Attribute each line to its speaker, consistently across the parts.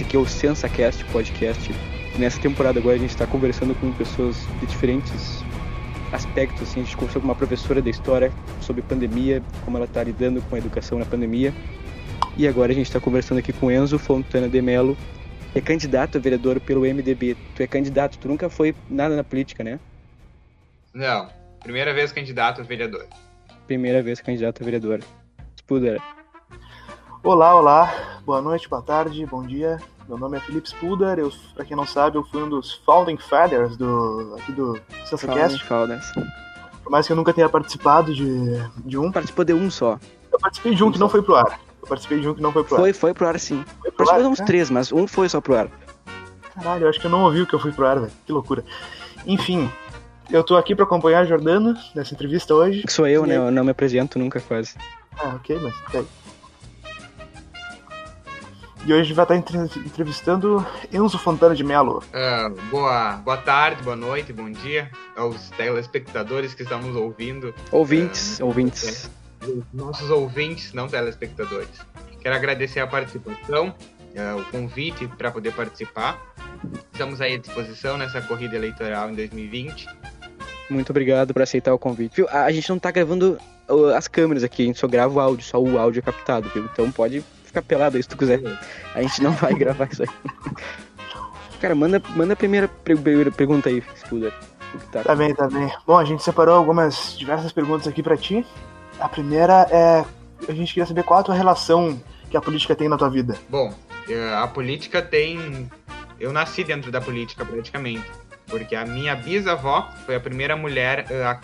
Speaker 1: Esse aqui é o SensaCast Podcast. Nessa temporada agora a gente está conversando com pessoas de diferentes aspectos. Assim. A gente conversou com uma professora da história sobre pandemia, como ela está lidando com a educação na pandemia. E agora a gente está conversando aqui com Enzo Fontana de Mello, que é candidato a vereador pelo MDB. Tu é candidato, tu nunca foi nada na política, né?
Speaker 2: Não, primeira vez candidato a vereador.
Speaker 1: Primeira vez candidato a vereador. Spuder.
Speaker 3: Olá, olá, boa noite, boa tarde, bom dia. Meu nome é Felipe Spuder, eu, pra quem não sabe, eu fui um dos Founding Fathers do, aqui do SensaCast.
Speaker 1: Fathers.
Speaker 3: Por mais que eu nunca tenha participado de, de um.
Speaker 1: Participou de um só.
Speaker 3: Eu participei de um que não foi pro ar. Eu participei de um que não foi pro ar.
Speaker 1: Foi, foi pro ar sim.
Speaker 3: Foi pro
Speaker 1: Participou de uns
Speaker 3: né?
Speaker 1: três, mas um foi só pro ar.
Speaker 3: Caralho, eu acho que eu não ouvi o que eu fui pro ar, velho. Que loucura. Enfim, eu tô aqui pra acompanhar a Jordana nessa entrevista hoje.
Speaker 1: Que sou eu,
Speaker 3: E
Speaker 1: né? Eu não me apresento nunca quase.
Speaker 3: Ah, ok, mas peraí. E hoje a gente vai estar entre- entrevistando Enzo Fontana de Mello.
Speaker 2: Ah, boa, boa tarde, boa noite, bom dia aos telespectadores que estão nos ouvindo,
Speaker 1: Ouvintes, ouvintes.
Speaker 2: os nossos ouvintes, não telespectadores. Quero agradecer a participação, ah, o convite para poder participar. Estamos aí à disposição nessa corrida eleitoral em 2020.
Speaker 1: Muito obrigado por aceitar o convite. Viu? A gente não tá gravando uh, as câmeras aqui, a gente só grava o áudio, só o áudio é captado, viu? Então pode ficar pelado aí se tu quiser. A gente não vai gravar isso aí. Cara, manda, manda a primeira, pergunta aí, que tá?
Speaker 3: Tá bem, tá bem. Bom, a gente separou algumas diversas perguntas aqui pra ti. A primeira é. A gente queria saber qual a tua relação que a política tem na tua vida.
Speaker 2: Bom, eh, a política tem. Eu nasci dentro da política praticamente. Porque a minha bisavó foi a primeira mulher eh, a,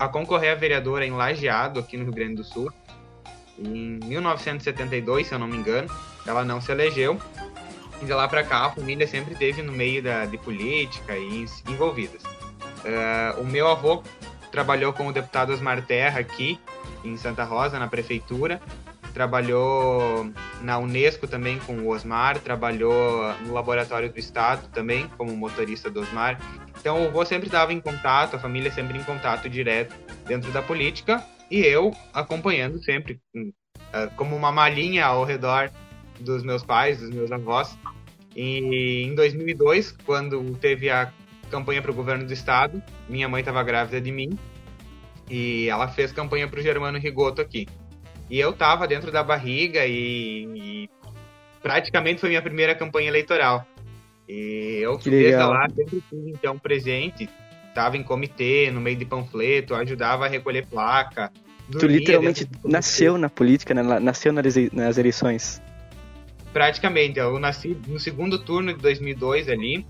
Speaker 2: a concorrer a vereadora em Lajeado, aqui no Rio Grande do Sul. Em 1972, se eu não me engano. Ela não se elegeu. E de lá pra cá, a família sempre esteve no meio da, de política e envolvidas. Eh, o meu avô trabalhou com o deputado Osmar Terra aqui em Santa Rosa, na prefeitura trabalhou na Unesco também com o Osmar, trabalhou no Laboratório do Estado também como motorista do Osmar. Então o avô sempre estava em contato, a família sempre em contato direto dentro da política e eu acompanhando sempre ah, como uma malinha ao redor dos meus pais, dos meus avós. E em 2002, quando teve a campanha para o governo do estado, minha mãe estava grávida de mim e ela fez campanha para o Germano Rigoto aqui. E eu tava dentro da barriga e, e praticamente foi minha primeira campanha eleitoral. E eu
Speaker 1: Que
Speaker 2: desde
Speaker 1: legal.
Speaker 2: lá sempre fui então presente, tava em comitê, no meio de panfleto, ajudava a recolher placa.
Speaker 1: Tu literalmente nasceu na política, né? Nasceu nas ele- nas eleições.
Speaker 2: praticamente. Eu nasci no segundo turno de 2002 ali.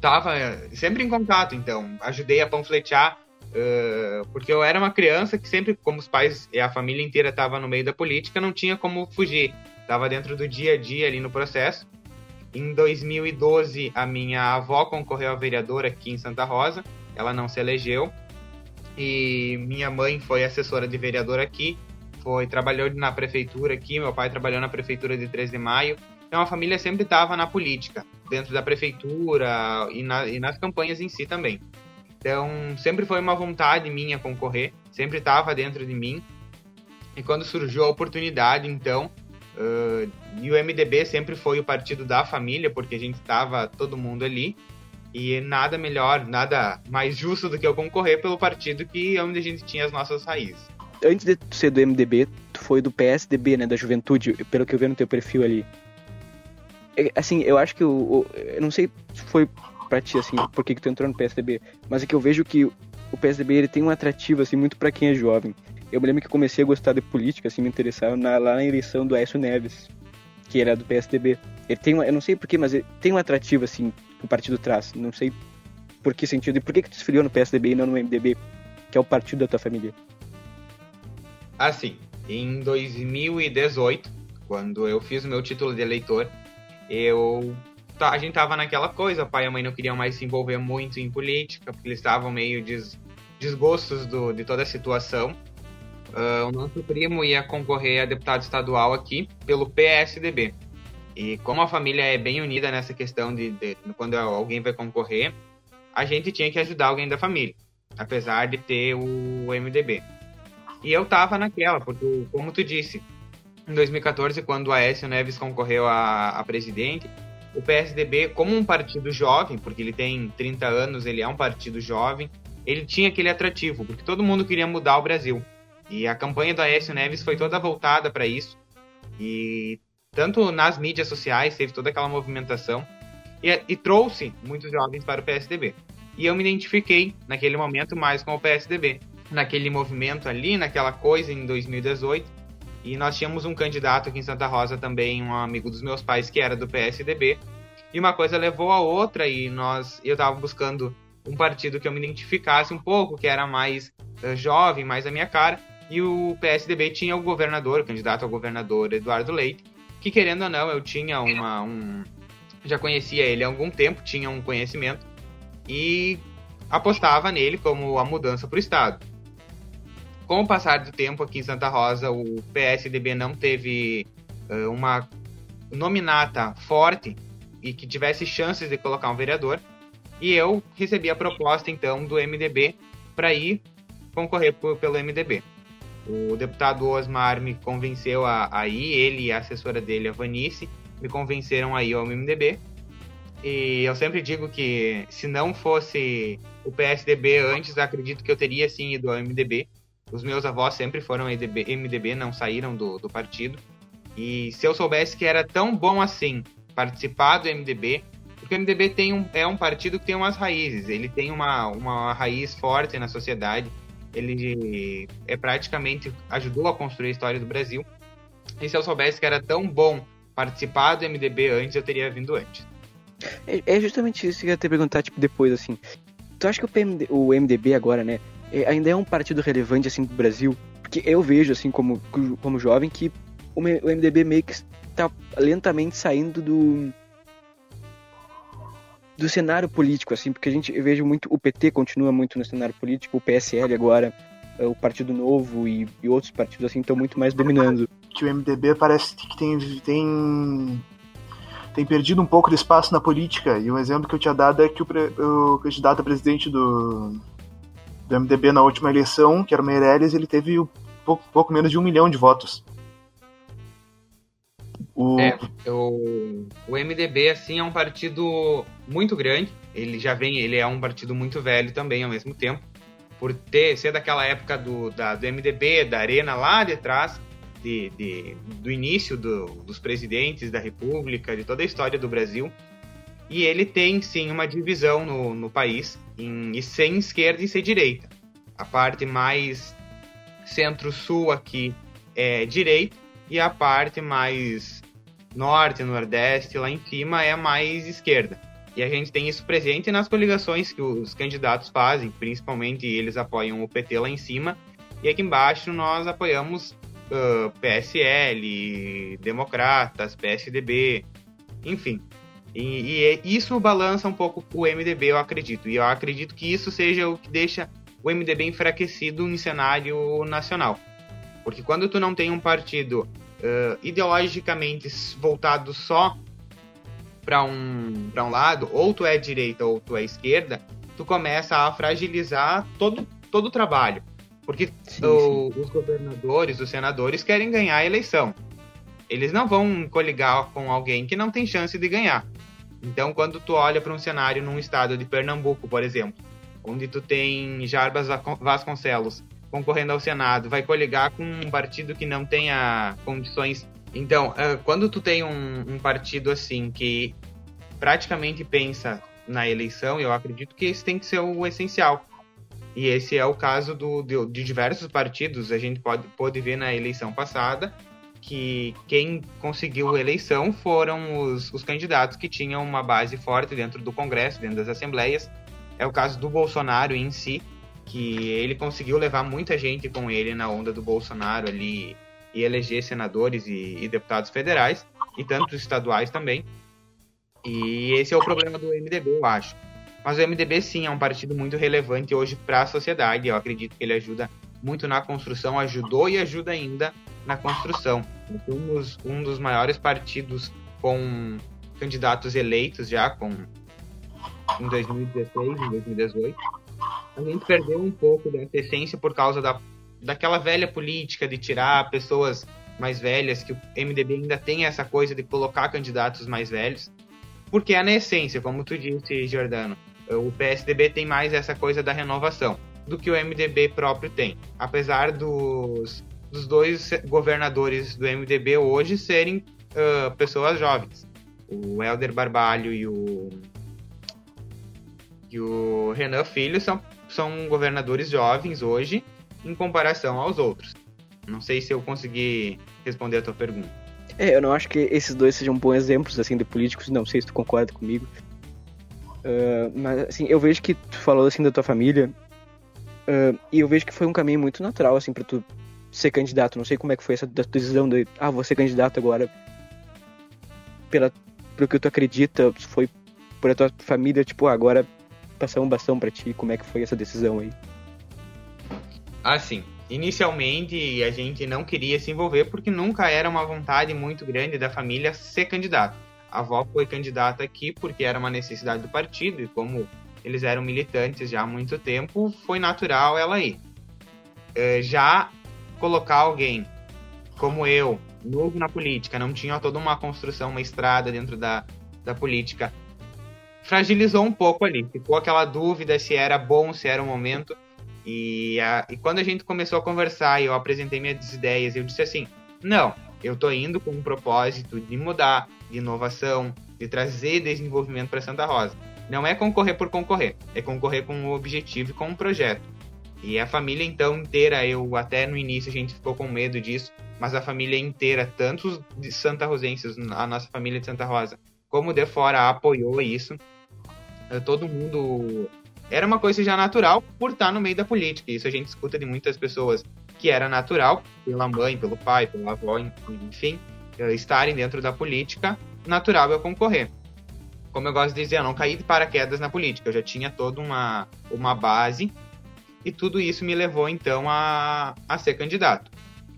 Speaker 2: Tava eh, sempre em contato, então. Ajudei a panfletear, eh, porque eu era uma criança que sempre, como os pais e a família inteira tava no meio da política, não tinha como fugir. Tava dentro do dia a dia ali no processo. Em 2012, a minha avó concorreu a vereadora aqui em Santa Rosa. Ela não se elegeu. E minha mãe foi assessora de vereador aqui foi trabalhou na prefeitura aqui, meu pai trabalhou na prefeitura de 3 de maio. Então a família sempre estava na política, dentro da prefeitura e, na- e nas campanhas em si também. Então sempre foi uma vontade minha concorrer, sempre estava dentro de mim. E quando surgiu a oportunidade, então, ãh, e o MDB sempre foi o partido da família, porque a gente estava todo mundo ali. E nada melhor, nada mais justo do que eu concorrer pelo partido que é onde a gente tinha as nossas raízes.
Speaker 1: Antes de ser do MDB, tu foi do PSDB, né? Da Juventude, pelo que eu vi no teu perfil ali. É, Assim, eu acho que o. Eu não sei se foi pra ti, assim, por que, que tu entrou no PSDB, mas é que eu vejo que o PSDB ele tem um atrativo, assim, muito pra quem é jovem. Eu me lembro que comecei a gostar de política, assim, me interessar na, lá na eleição do Aécio Neves, que era do PSDB. Ele tem uma, eu não sei porquê, mas ele tem um atrativo, assim, o partido traz. Não sei por que sentido. E por que, que tu se filiou no PSDB e não no MDB, que é o partido da tua família?
Speaker 2: Assim, em 2018, quando eu fiz o meu título de eleitor, eu a gente tava naquela coisa, pai e mãe não queriam mais se envolver muito em política, porque eles estavam meio des, desgostos do, de toda a situação. Ah, o nosso primo ia concorrer a deputado estadual aqui pelo PSDB. E como a família é bem unida nessa questão de, de quando alguém vai concorrer, a gente tinha que ajudar alguém da família, apesar de ter o MDB. E eu tava naquela, porque, como tu disse, em 2014, quando o Aécio Neves concorreu a, a presidente, o PSDB, como um partido jovem, porque ele tem 30 anos, ele é um partido jovem, ele tinha aquele atrativo, porque todo mundo queria mudar o Brasil. E a campanha do Aécio Neves foi toda voltada para isso. E tanto nas mídias sociais teve toda aquela movimentação e, e, trouxe muitos jovens para o PSDB. E eu me identifiquei naquele momento mais com o PSDB, naquele movimento ali, naquela coisa em 2018. E nós tínhamos um candidato aqui em Santa Rosa também, um amigo dos meus pais que era do PSDB. E uma coisa levou a outra e nós eu estava buscando um partido que eu me identificasse um pouco, que era mais uh, jovem, mais a minha cara. E o PSDB tinha o governador, o candidato ao governador Eduardo Leite, que querendo ou não, eu tinha uma. Um, já conhecia ele há algum tempo, tinha um conhecimento e apostava nele como a mudança para o Estado. Com o passar do tempo aqui em Santa Rosa, o PSDB não teve uh, uma nominata forte e que tivesse chances de colocar um vereador. E eu recebi a proposta então do MDB para ir concorrer por, pelo MDB. O deputado Osmar me convenceu a, a ir, ele e a assessora dele, a Vanice, me convenceram a ir ao MDB. E eu sempre digo que se não fosse o PSDB antes, acredito que eu teria sim ido ao MDB. Os meus avós sempre foram MDB, MDB não saíram do, do partido. E se eu soubesse que era tão bom assim participar do MDB, porque o MDB tem um, é um partido que tem umas raízes, ele tem uma, uma raiz forte na sociedade, ele é praticamente ajudou a construir a história do Brasil. E se eu soubesse que era tão bom participar do MDB antes, eu teria vindo antes.
Speaker 1: É, é justamente isso que eu ia te perguntar, tipo, depois, assim. Tu acha que o, PMD, o MDB agora, né, é, ainda é um partido relevante, assim, do Brasil? Porque eu vejo, assim, como, como jovem, que o, MDB meio que está lentamente saindo do do cenário político, assim, porque a gente eu vejo muito o PT continua muito no cenário político, o PSL agora, é, o Partido Novo e, e outros partidos assim estão muito mais dominando.
Speaker 3: Que o MDB parece que tem, tem tem perdido um pouco de espaço na política. E um exemplo que eu tinha dado é que o, o candidato a presidente do, do MDB na última eleição, que era o Meirelles, ele teve pouco, pouco menos de um milhão de votos.
Speaker 2: O... É, o, o MDB, assim, é um partido muito grande. Ele já vem, ele é um partido muito velho também, ao mesmo tempo. Por ter, ser daquela época do, da, do MDB, da Arena lá de trás, de, de do início do, dos presidentes da República, de toda a história do Brasil. E ele tem, sim, uma divisão no, no país, em, em sem esquerda e sem direita. A parte mais centro-sul aqui é direita, e a parte mais norte, nordeste, lá em cima é mais esquerda. E a gente tem isso presente nas coligações que os candidatos fazem, principalmente eles apoiam o PT lá em cima, e aqui embaixo nós apoiamos uh, PSL, Democratas, PSDB, enfim. E, e, isso balança um pouco o MDB, eu acredito. E eu acredito que isso seja o que deixa o MDB enfraquecido em cenário nacional. Porque quando tu não tem um partido uh, ideologicamente voltado só para um, um lado, ou tu é direita ou tu é esquerda, tu começa a fragilizar todo, todo o trabalho. Porque sim, o, sim. os governadores, os senadores querem ganhar a eleição. Eles não vão coligar com alguém que não tem chance de ganhar. Então, quando tu olha para um cenário num estado de Pernambuco, por exemplo, onde tu tem Jarbas Vasconcelos, concorrendo ao Senado vai coligar com um partido que não tenha condições. Então, uh, quando tu tem um, um, partido assim que praticamente pensa na eleição, eu acredito que esse tem que ser o essencial. E esse é o caso do, de, de diversos partidos. A gente pode, pode ver na eleição passada que quem conseguiu eleição foram os, os candidatos que tinham uma base forte dentro do Congresso, dentro das assembleias. É o caso do Bolsonaro em si, que ele conseguiu levar muita gente com ele na onda do Bolsonaro ali e eleger senadores e, e deputados federais e tantos estaduais também. E esse é o problema do MDB, eu acho. Mas o MDB sim é um partido muito relevante hoje para a sociedade. Eu acredito que ele ajuda muito na construção, ajudou e ajuda ainda na construção. Nós somos um dos maiores partidos com candidatos eleitos já com em 2016, em 2018 a gente perdeu um pouco dessa essência por causa da, daquela velha política de tirar pessoas mais velhas, que o MDB ainda tem essa coisa de colocar candidatos mais velhos. porque é na essência, como tu disse, Jordano, o PSDB tem mais essa coisa da renovação do que o MDB próprio tem. Apesar dos, dos dois governadores do MDB hoje serem uh, pessoas jovens. O Helder Barbalho e o, e o Renan Filho são, são governadores jovens hoje em comparação aos outros. Não sei se eu consegui responder a tua pergunta.
Speaker 1: É, eu não acho que esses dois sejam bons exemplos assim de políticos, não sei se tu concorda comigo. Uh, mas assim, eu vejo que tu falou assim da tua família uh, e eu vejo que foi um caminho muito natural assim para tu ser candidato. Não sei como é que foi essa decisão de ah, vou ser candidato agora pela pelo que tu acredita, foi por a tua família, tipo, ah, agora passar um bastão para ti, como é que foi essa decisão aí?
Speaker 2: Assim, inicialmente a gente não queria se envolver porque nunca era uma vontade muito grande da família ser candidato. A avó foi candidata aqui porque era uma necessidade do partido e como eles eram militantes já há muito tempo, foi natural ela ir. É, já colocar alguém como eu, novo na política, não tinha toda uma construção, uma estrada dentro da, da política, fragilizou um pouco ali. Ficou aquela dúvida se era bom, se era o momento. E, a, e quando a gente começou a conversar e eu apresentei minhas ideias, eu disse assim: não, eu tô indo com um propósito de mudar, de inovação, de trazer desenvolvimento para Santa Rosa. Não é concorrer por concorrer, é concorrer com um objetivo e com um projeto. E a família então inteira, eu até no início a gente ficou com medo disso, mas a família inteira, tanto de Santa Rosenses, a nossa família de Santa Rosa, como de fora apoiou isso. Todo mundo era uma coisa já natural por estar no meio da política. Isso a gente escuta de muitas pessoas que era natural, pela mãe, pelo pai, pela avó, enfim, eh, estarem dentro da política, natural é concorrer. Como eu gosto de dizer, eu não caí de paraquedas na política, eu já tinha toda uma, uma base e tudo isso me levou então a, a ser candidato.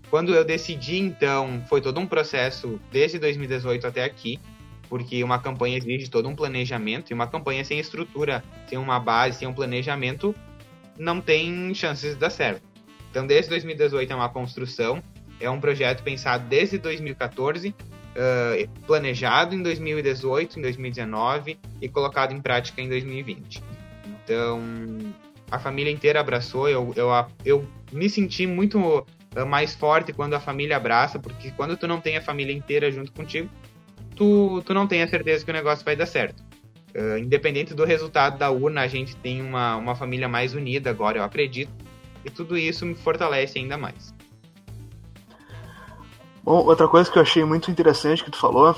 Speaker 2: Quando eu decidi, então, foi todo um processo desde 2018 até aqui, porque uma campanha exige todo um planejamento e uma campanha sem estrutura, sem uma base, sem um planejamento, não tem chances de dar certo. Então, desde 2018 é uma construção, é um projeto pensado desde 2014, uh, planejado em 2018, em 2019 e colocado em prática em 2020. Então, a família inteira abraçou, eu, eu, eu me senti muito mais forte quando a família abraça, porque quando tu não tem a família inteira junto contigo, tu, tu não tem a certeza que o negócio vai dar certo. Uh, independente do resultado da urna, a gente tem uma, uma família mais unida agora, eu acredito. E tudo isso me fortalece ainda mais.
Speaker 3: Bom, outra coisa que eu achei muito interessante que tu falou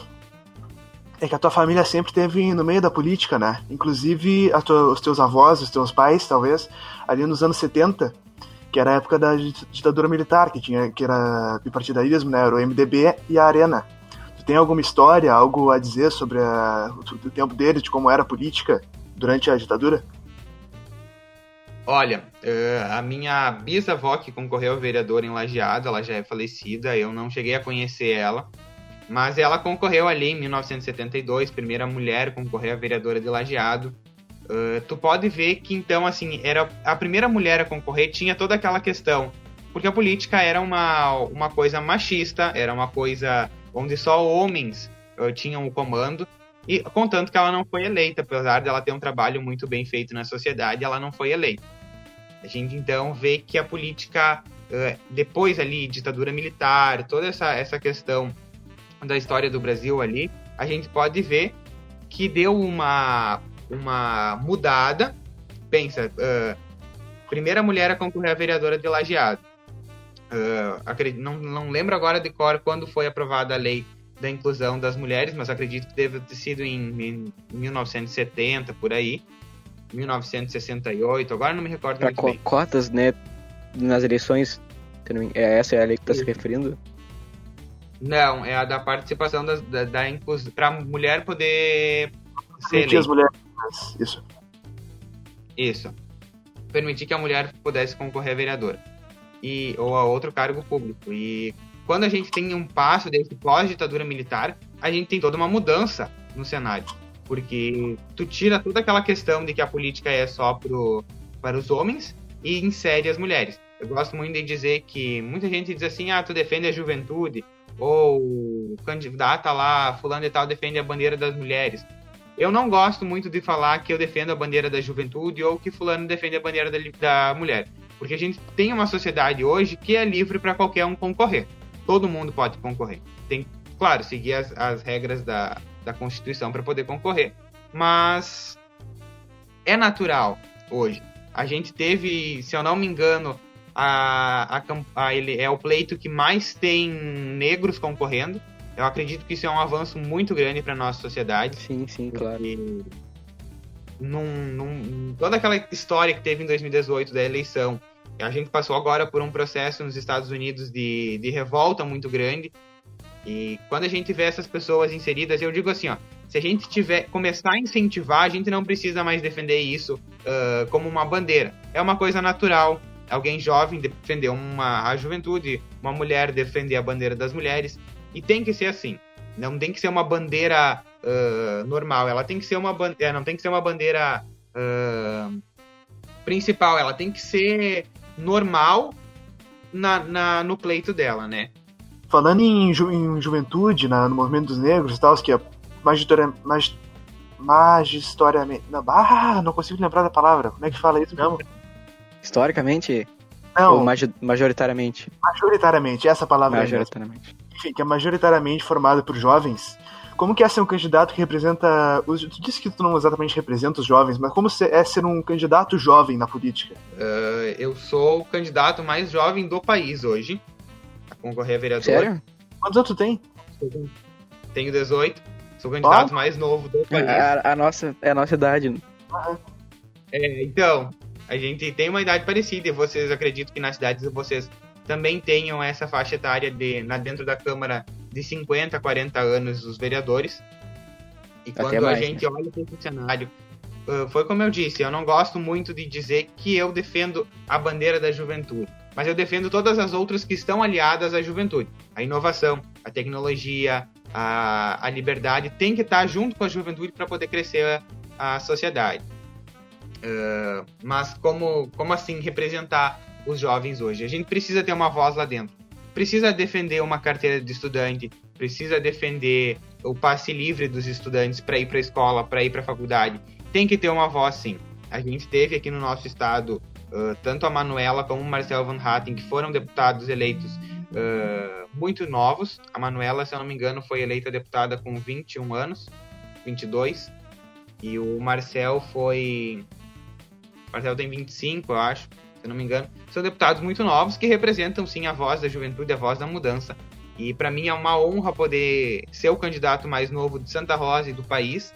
Speaker 3: é que a tua família sempre esteve no meio da política, né? Inclusive tua, os teus avós, os teus pais, talvez, ali nos anos 70, que era a época da ditadura militar, que tinha que era bipartidarismo, né? Era o MDB e a Arena tem alguma história, algo a dizer sobre a, o tempo dele, de como era a política durante a ditadura?
Speaker 2: Olha, uh, a minha bisavó que concorreu a vereadora em Lajeado, ela já é falecida, eu não cheguei a conhecer ela, mas ela concorreu ali em 1972, primeira mulher a concorrer a vereadora de Lajeado. Uh, tu pode ver que então, assim, era a primeira mulher a concorrer, tinha toda aquela questão, porque a política era uma, uma coisa machista, era uma coisa onde só homens uh, tinham o comando, e contanto que ela não foi eleita, apesar dela ter um trabalho muito bem feito na sociedade, ela não foi eleita. A gente então vê que a política, uh, depois ali, ditadura militar, toda essa, essa questão da história do Brasil ali, a gente pode ver que deu uma, uma mudada. Pensa, uh, primeira mulher a concorrer a vereadora de Lajeado Uh, acredito, não, não lembro agora de cor quando foi aprovada a lei da inclusão das mulheres, mas acredito que deve ter sido em, em 1970, por aí. 1968, agora não me recordo
Speaker 1: pra
Speaker 2: muito co bem.
Speaker 1: cotas, né, nas eleições, é essa é a lei que está se referindo?
Speaker 2: Não, é a da participação das, da, da inclusão, para mulher poder ser
Speaker 3: eleita. as mulheres, isso.
Speaker 2: Isso. Permitir que a mulher pudesse concorrer a vereadora e, ou a outro cargo público. E quando a gente tem um passo desse pós-ditadura militar, a gente tem toda uma mudança no cenário. Porque tu tira toda aquela questão de que a política é só pro, para os homens e insere as mulheres. Eu gosto muito de dizer que muita gente diz assim, ah, tu defende a juventude, ou candidata lá, fulano e tal, defende a bandeira das mulheres. eu não gosto muito de falar que eu defendo a bandeira da juventude ou que fulano defende a bandeira da, da mulher. Porque a gente tem uma sociedade hoje que é livre para qualquer um concorrer. Todo mundo pode concorrer. Tem, claro, seguir as, as regras da, da Constituição para poder concorrer. Mas é natural hoje. A gente teve, se eu não me engano, a, a, a, ele é o pleito que mais tem negros concorrendo. Eu acredito que isso é um avanço muito grande para nossa sociedade.
Speaker 1: Sim, sim, claro.
Speaker 2: Num, num, toda aquela história que teve em 2018 da eleição, a gente passou agora por um processo nos Estados Unidos de, de revolta muito grande. E quando a gente vê essas pessoas inseridas, eu digo assim, ó, se a gente tiver começar a incentivar, a gente não precisa mais defender isso uh, como uma bandeira. É uma coisa natural. Alguém jovem defender uma a juventude, uma mulher defender a bandeira das mulheres. E tem que ser assim. Não tem que ser uma bandeira uh, normal. Ela tem que ser uma bandeira. Não tem que ser uma bandeira uh, principal. Ela tem que ser normal na, na, no pleito dela, né?
Speaker 3: Falando em, ju, em juventude, na, no movimento dos negros e tal, que é. Magistoriamente. Não, ah, não consigo lembrar da palavra. Como é que fala isso mesmo?
Speaker 1: Historicamente?
Speaker 3: Não.
Speaker 1: Ou majoritariamente?
Speaker 3: Majoritariamente, essa palavra
Speaker 1: Majoritariamente
Speaker 3: enfim, que é majoritariamente formada por jovens, como que é ser um candidato que representa. Tu disse que tu não exatamente representa os jovens, mas como é ser um candidato jovem na política?
Speaker 2: Uh, eu sou o candidato mais jovem do país hoje. A concorrer a vereador.
Speaker 1: Sério?
Speaker 3: Quantos anos tu tem?
Speaker 2: Tenho 18. Sou o candidato oh. mais novo do país.
Speaker 1: A, a, nossa, é a nossa idade.
Speaker 3: Ah.
Speaker 2: É, então, a gente tem uma idade parecida e vocês acreditam que nas cidades de vocês também tenham essa faixa etária de, na, dentro da Câmara de 50 a 40 anos os vereadores. E Até quando mais, a gente né? olha para esse cenário, foi como eu disse, eu não gosto muito de dizer que eu defendo a bandeira da juventude, mas eu defendo todas as outras que estão aliadas à juventude. A inovação, a tecnologia, a, a liberdade tem que estar junto com a juventude para poder crescer a, a sociedade. Uh, mas como, como assim representar os jovens hoje. A gente precisa ter uma voz lá dentro. Precisa defender uma carteira de estudante, precisa defender o passe livre dos estudantes para ir para a escola, para ir para a faculdade. Tem que ter uma voz, sim. A gente teve aqui no nosso estado uh, tanto a Manuela como o Marcel Van Hatten, que foram deputados eleitos uh, muito novos. A Manuela, se eu não me engano, foi eleita deputada com 21 anos, 22. E o Marcel foi. O Marcel tem 25, eu acho se não me engano, são deputados muito novos que representam sim a voz da juventude, a voz da mudança. E para mim é uma honra poder ser o candidato mais novo de Santa Rosa e do país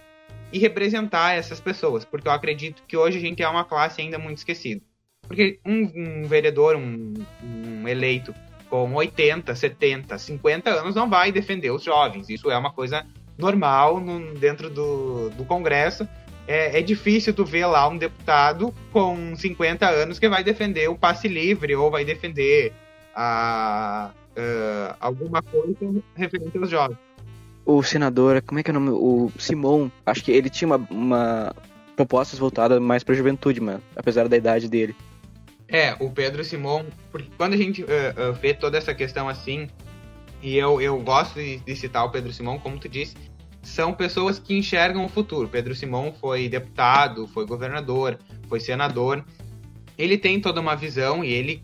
Speaker 2: e representar essas pessoas, porque eu acredito que hoje a gente é uma classe ainda muito esquecida. Porque um, um vereador, um, um eleito com 80, 70, 50 anos não vai defender os jovens. Isso é uma coisa normal no, dentro do, do Congresso é, é, difícil tu ver lá um deputado com 50 anos que vai defender o passe livre ou vai defender a, uh, alguma coisa referente aos jovens.
Speaker 1: O senador, como é que é o nome? O Simon, acho que ele tinha uma, uma propostas voltadas mais para a juventude, mano, apesar da idade dele.
Speaker 2: É, o Pedro Simon, porque quando a gente uh, uh, vê toda essa questão assim, e eu, eu gosto de, de citar o Pedro Simon, como tu disse, são pessoas que enxergam o futuro. Pedro Simão foi deputado, foi governador, foi senador. Ele tem toda uma visão e ele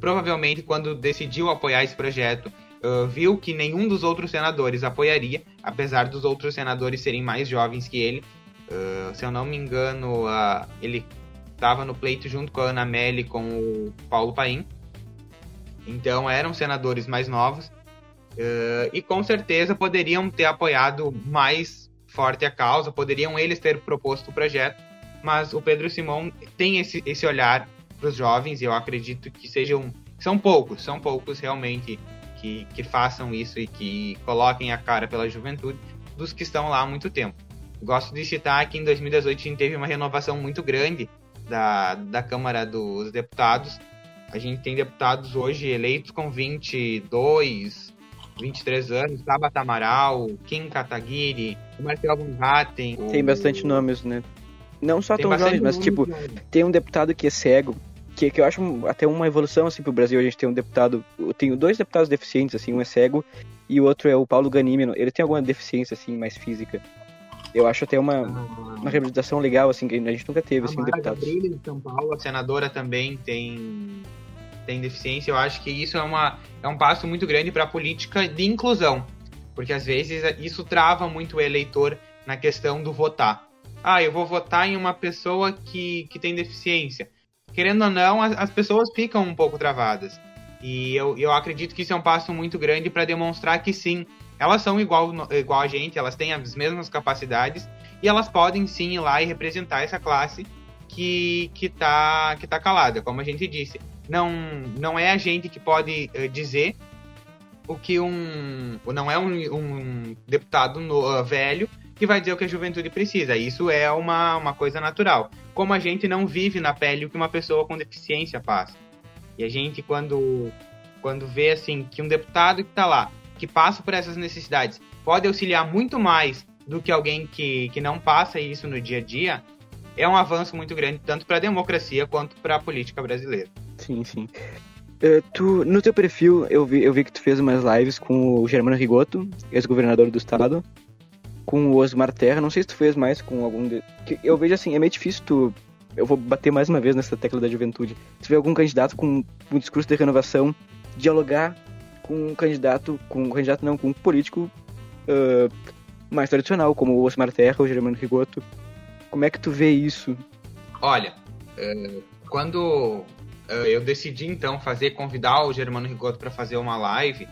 Speaker 2: provavelmente quando decidiu apoiar esse projeto uh, viu que nenhum dos outros senadores apoiaria, apesar dos outros senadores serem mais jovens que ele. Uh, se eu não me engano, uh, ele estava no pleito junto com a Ana Melli com o Paulo Paim. Então eram senadores mais novos. Uh, e com certeza poderiam ter apoiado mais forte a causa, poderiam eles ter proposto o projeto, mas o Pedro Simão tem esse, esse olhar para os jovens e eu acredito que sejam são poucos, são poucos realmente que, que façam isso e que coloquem a cara pela juventude dos que estão lá há muito tempo. Gosto de citar que em 2018 a gente teve uma renovação muito grande da, da Câmara dos Deputados. A gente tem deputados hoje eleitos com 22, 23 anos, Tabata Amaral, Kim Kataguiri, Marcel Van Hatten.
Speaker 1: Tem bastante nomes, né? Não só tão jovens, mas tipo, tem um deputado que é cego, que, que eu acho até uma evolução assim pro Brasil, a gente tem um deputado, eu tenho dois deputados deficientes assim, um é cego e o outro é o Paulo Ganímeno. Ele tem alguma deficiência assim mais física? Eu acho até uma, uma representação legal, assim, que a gente nunca teve,
Speaker 2: a
Speaker 1: assim,
Speaker 2: Mara
Speaker 1: deputados.
Speaker 2: De São Paulo, a senadora também tem, tem deficiência. Eu acho que isso é, uma, é um passo muito grande para a política de inclusão, porque às vezes isso trava muito o eleitor na questão do votar. Ah, eu vou votar em uma pessoa que, que tem deficiência. Querendo ou não, as, as pessoas ficam um pouco travadas. E eu, eu acredito que isso é um passo muito grande para demonstrar que sim, elas são igual, igual a gente, elas têm as mesmas capacidades e elas podem sim ir lá e representar essa classe que, que, tá, que tá calada, como a gente disse. Não, não é a gente que pode uh, dizer o que um. Não é um, um deputado no, uh, velho que vai dizer o que a juventude precisa. Isso é uma, uma coisa natural. Como a gente não vive na pele o que uma pessoa com deficiência passa. E a gente, quando, quando vê assim que um deputado que está lá, que passa por essas necessidades, pode auxiliar muito mais do que alguém que, que não passa isso no dia a dia, é um avanço muito grande, tanto para a democracia quanto para a política brasileira.
Speaker 1: Sim, sim. Uh, tu, no teu perfil, eu vi, eu vi que tu fez umas lives com o Germano Rigoto, ex-governador do estado, com o Osmar Terra. Não sei se tu fez mais com algum. De... Eu vejo assim, é meio difícil tu. Eu vou bater mais uma vez nessa tecla da juventude. Se vê algum candidato com um discurso de renovação, dialogar com um candidato, com um candidato não, com um político uh, mais tradicional, como o Osmar Terra o Germano Rigoto. Como é que tu vê isso?
Speaker 2: Olha, uh, quando uh, eu decidi então fazer, convidar o Germano Rigoto para fazer uma live,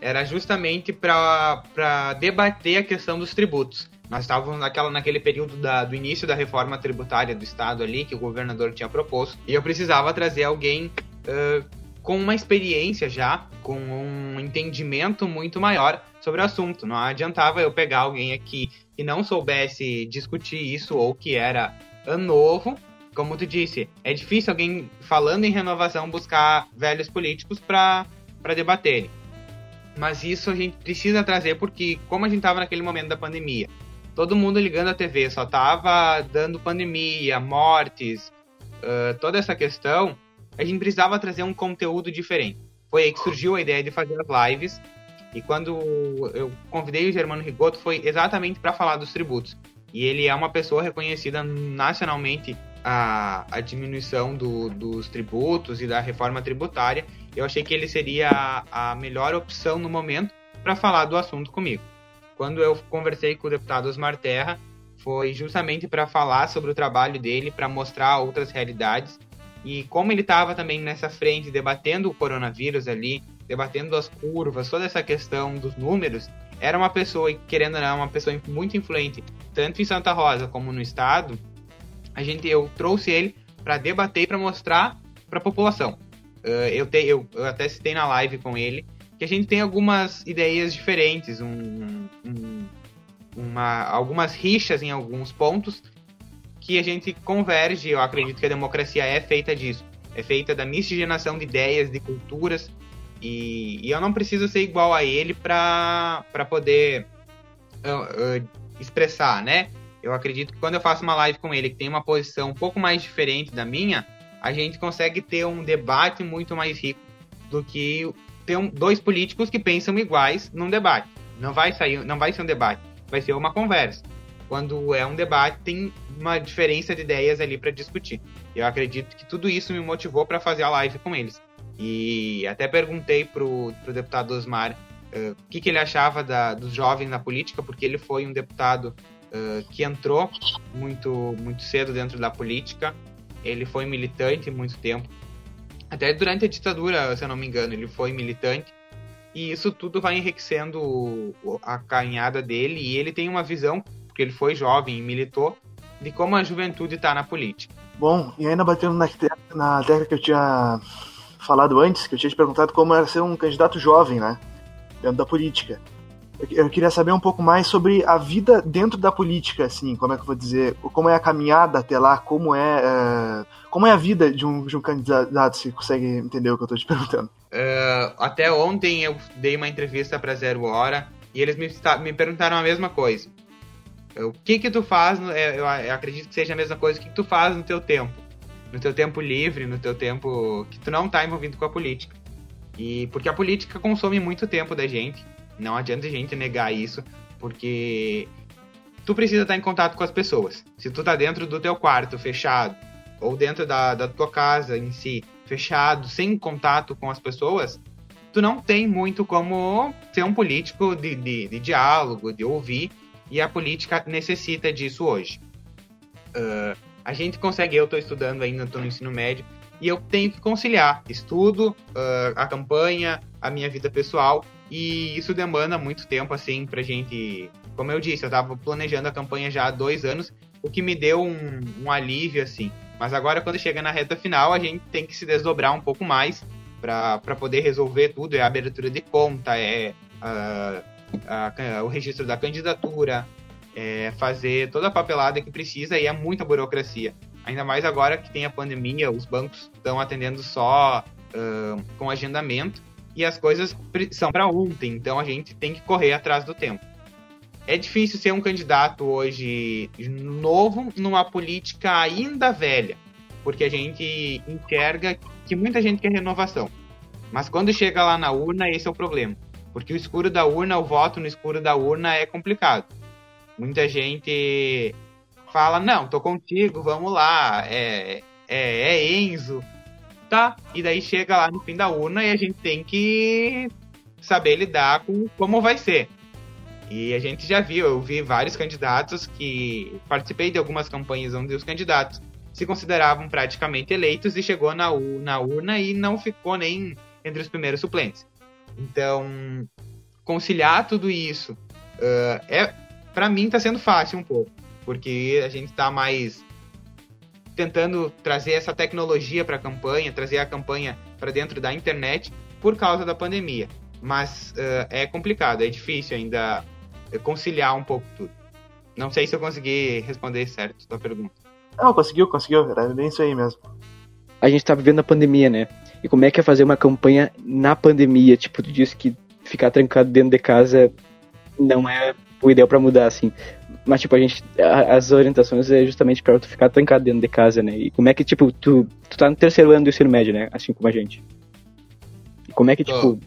Speaker 2: era justamente para debater a questão dos tributos. Nós estávamos naquela, naquele período da, do início da reforma tributária do Estado ali, que o governador tinha proposto, e eu precisava trazer alguém uh, com uma experiência já, com um entendimento muito maior sobre o assunto. Não adiantava eu pegar alguém aqui que não soubesse discutir isso ou que era novo. Como tu disse, é difícil alguém falando em renovação buscar velhos políticos para debaterem. Mas isso a gente precisa trazer porque, como a gente estava naquele momento da pandemia, todo mundo ligando a TV só tava dando pandemia, mortes, uh, toda essa questão, a gente precisava trazer um conteúdo diferente. Foi aí que surgiu a ideia de fazer as lives. E quando eu convidei o Germano Rigoto, foi exatamente para falar dos tributos. E ele é uma pessoa reconhecida nacionalmente a, a diminuição do, dos tributos e da reforma tributária. Eu achei que ele seria a, a melhor opção no momento para falar do assunto comigo. Quando eu conversei com o deputado Osmar Terra, foi justamente para falar sobre o trabalho dele, para mostrar outras realidades e como ele estava também nessa frente, debatendo o coronavírus ali, debatendo as curvas, toda essa questão dos números, era uma pessoa, querendo ou não, uma pessoa muito influente, tanto em Santa Rosa como no estado. A gente, eu trouxe ele para debater e para mostrar para a população. Uh, eu, te, eu, eu, até citei na live com ele que a gente tem algumas ideias diferentes, um, um, uma, algumas rixas em alguns pontos, que a gente converge. Eu acredito que a democracia é feita disso. É feita da miscigenação de ideias, de culturas. E, e eu não preciso ser igual a ele para poder uh, uh, expressar, né? Eu acredito que quando eu faço uma live com ele que tem uma posição um pouco mais diferente da minha, a gente consegue ter um debate muito mais rico do que ter um, dois políticos que pensam iguais num debate. Não vai sair, não vai ser um debate, vai ser uma conversa quando é um debate, tem uma diferença de ideias ali para discutir. Eu acredito que tudo isso me motivou para fazer a live com eles. E até perguntei pro, pro deputado Osmar uh, o que, que ele achava da, dos jovens na política, porque ele foi um deputado uh, que entrou muito, muito cedo dentro da política. Ele foi militante muito tempo. Até durante a ditadura, se eu não me engano, ele foi militante. E isso tudo vai enriquecendo a caminhada dele. E ele tem uma visão porque ele foi jovem e militou, de como a juventude está na política.
Speaker 3: Bom, e ainda batendo na, na tecla que eu tinha falado antes, que eu tinha te perguntado como era ser um candidato jovem, né? Dentro da política. Eu queria saber um pouco mais sobre a vida dentro da política, assim, como é que eu vou dizer, como é a caminhada até lá, como é, é como é a vida de um, de um candidato, se consegue entender o que eu estou te perguntando.
Speaker 2: Uh, até ontem eu dei uma entrevista para Zero Hora e eles me, me perguntaram a mesma coisa. O que que tu faz, é, eu acredito que seja a mesma coisa, o que, que tu faz no teu tempo? No teu tempo livre, no teu tempo que tu não tá envolvido com a política. E porque a política consome muito tempo da gente, não adianta a gente negar isso, porque tu precisa estar em contato com as pessoas. Se tu tá dentro do teu quarto fechado, ou dentro da, da tua casa em si, fechado, sem contato com as pessoas, tu não tem muito como ser um político de, de, de diálogo, de ouvir, e a política necessita disso hoje. Uh, a gente consegue, eu estou estudando ainda, estou no ensino médio, e eu tenho que conciliar estudo, uh, a campanha, a minha vida pessoal, e isso demanda muito tempo, assim, pra gente. Como eu disse, eu estava planejando a campanha já há dois anos, o que me deu um, um alívio, assim. Mas agora, quando chega na reta final, a gente tem que se desdobrar um pouco mais para poder resolver tudo. É abertura de conta, é uh, a, o registro da candidatura, é fazer toda a papelada que precisa e é muita burocracia. Ainda mais agora que tem a pandemia, os bancos estão atendendo só uh, com agendamento e as coisas são para ontem, então a gente tem que correr atrás do tempo. É difícil ser um candidato hoje novo numa política ainda velha, porque a gente enxerga que muita gente quer renovação. Mas quando chega lá na urna, esse é o problema. Porque o escuro da urna, o voto no escuro da urna é complicado. Muita gente fala, não, tô contigo, vamos lá, é, é, é Enzo, tá? E daí chega lá no fim da urna e a gente tem que saber lidar com como vai ser. E a gente já viu, eu vi vários candidatos que participei de algumas campanhas onde os candidatos se consideravam praticamente eleitos e chegou na, na urna e não ficou nem entre os primeiros suplentes. Então, conciliar tudo isso uh, é, para mim, está sendo fácil um pouco, porque a gente está mais tentando trazer essa tecnologia para a campanha, trazer a campanha para dentro da internet por causa da pandemia. Mas uh, é complicado, é difícil ainda conciliar um pouco tudo. Não sei se eu consegui responder certo a tua pergunta.
Speaker 3: Não, conseguiu, conseguiu, era bem isso aí mesmo.
Speaker 1: A gente tá vivendo a pandemia, né? E como é que é fazer uma campanha na pandemia? Tipo, tu disse que ficar trancado dentro de casa não é o ideal para mudar, assim. Mas, tipo, a gente. A, as orientações é justamente pra tu ficar trancado dentro de casa, né? E como é que, tipo, tu, tu tá no terceiro ano do ensino médio, né? Assim como a gente. E como é que, tipo,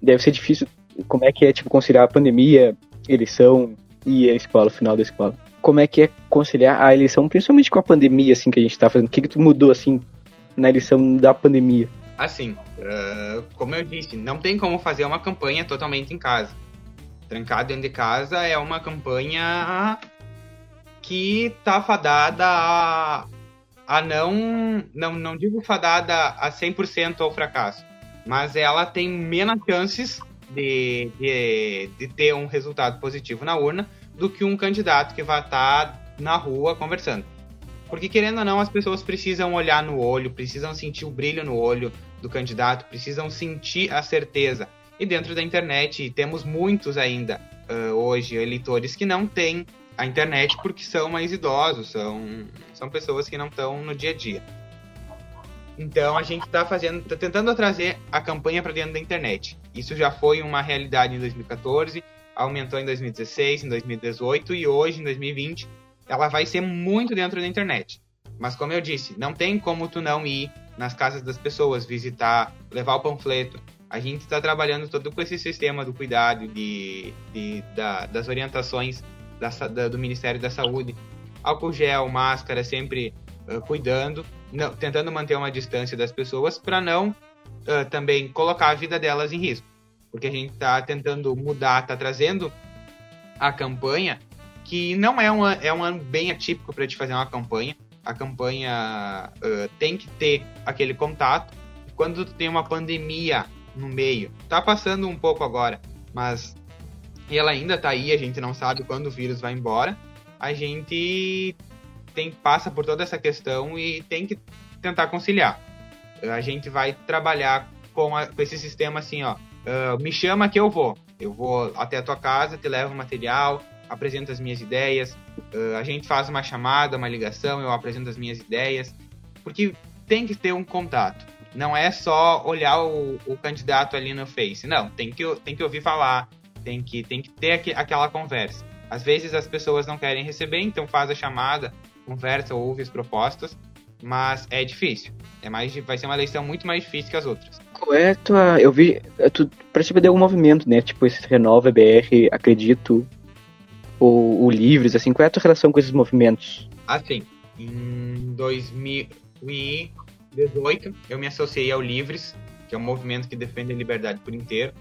Speaker 1: deve ser difícil. Como é que é, tipo, conciliar a pandemia, eleição e a escola, o final da escola? Como é que é conciliar a eleição, principalmente com a pandemia, assim, que a gente tá fazendo? O que, que tu mudou, assim, na eleição da pandemia?
Speaker 2: Assim, uh, como eu disse, não tem como fazer uma campanha totalmente em casa. Trancado dentro de casa é uma campanha que tá fadada a, a não, não. Não digo fadada a 100% ao fracasso, mas ela tem menos chances de, de, de, ter um resultado positivo na urna do que um candidato que vai estar tá na rua conversando. Porque, querendo ou não, as pessoas precisam olhar no olho, precisam sentir o brilho no olho do candidato, precisam sentir a certeza. E dentro da internet, temos muitos ainda uh, hoje eleitores que não têm a internet porque são mais idosos, são, são pessoas que não estão no dia a dia. Então a gente está fazendo, tá tentando trazer a campanha para dentro da internet. Isso já foi uma realidade em 2014, aumentou em 2016, em 2018 e hoje em 2020 ela vai ser muito dentro da internet. Mas como eu disse, não tem como tu não ir nas casas das pessoas, visitar, levar o panfleto. A gente está trabalhando todo com esse sistema do cuidado, de, de da, das orientações da, da, do Ministério da Saúde. Álcool gel, máscara, sempre uh, cuidando, não, tentando manter uma distância das pessoas para não uh, também colocar a vida delas em risco. Porque a gente está tentando mudar, está trazendo a campanha que não é, uma, é um ano bem atípico para te fazer uma campanha. A campanha uh, tem que ter aquele contato. Quando tu tem uma pandemia no meio, tá passando um pouco agora, mas ela ainda tá aí, a gente não sabe quando o vírus vai embora. A gente tem passa por toda essa questão e tem que tentar conciliar. A gente vai trabalhar com, a, com esse sistema assim, ó. Uh, me chama que eu vou. Eu vou até a tua casa, te levo material, apresento as minhas ideias, uh, a gente faz uma chamada, uma ligação, eu apresento as minhas ideias, porque tem que ter um contato. Não é só olhar o, o candidato ali no Face, não, tem que, tem que ouvir falar, tem que, tem que ter aqu aquela conversa. Às vezes as pessoas não querem receber, então faz a chamada, conversa, ouve as propostas, mas é difícil. É mais, vai ser uma eleição muito mais difícil que as outras.
Speaker 1: Qual é a tua. Eu vi. Tu participa de algum movimento, né? Tipo esse Renova BR, acredito o, o Livres, assim, qual é a tua relação com esses movimentos?
Speaker 2: Assim, em 2018 eu me associei ao Livres, que é um movimento que defende a liberdade por inteiro.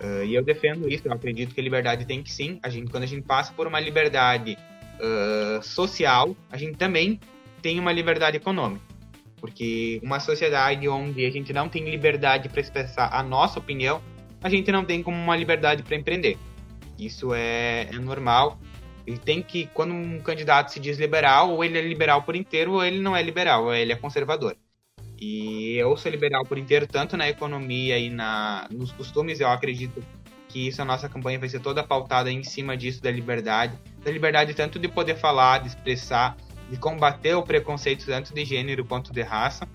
Speaker 2: Uh, e eu defendo isso, eu acredito que a liberdade tem que sim. A gente, quando a gente passa por uma liberdade uh, social, a gente também tem uma liberdade econômica. Porque uma sociedade onde a gente não tem liberdade para expressar a nossa opinião, a gente não tem como uma liberdade para empreender. Isso é, é normal. E tem que, quando um candidato se diz liberal, ou ele é liberal por inteiro, ou ele não é liberal, ou ele é conservador. E eu sou liberal por inteiro, tanto na economia e na, nos costumes. Eu acredito que isso, a nossa campanha vai ser toda pautada em cima disso, da liberdade. Da liberdade tanto de poder falar, de expressar, de combater o preconceito tanto de gênero quanto de raça.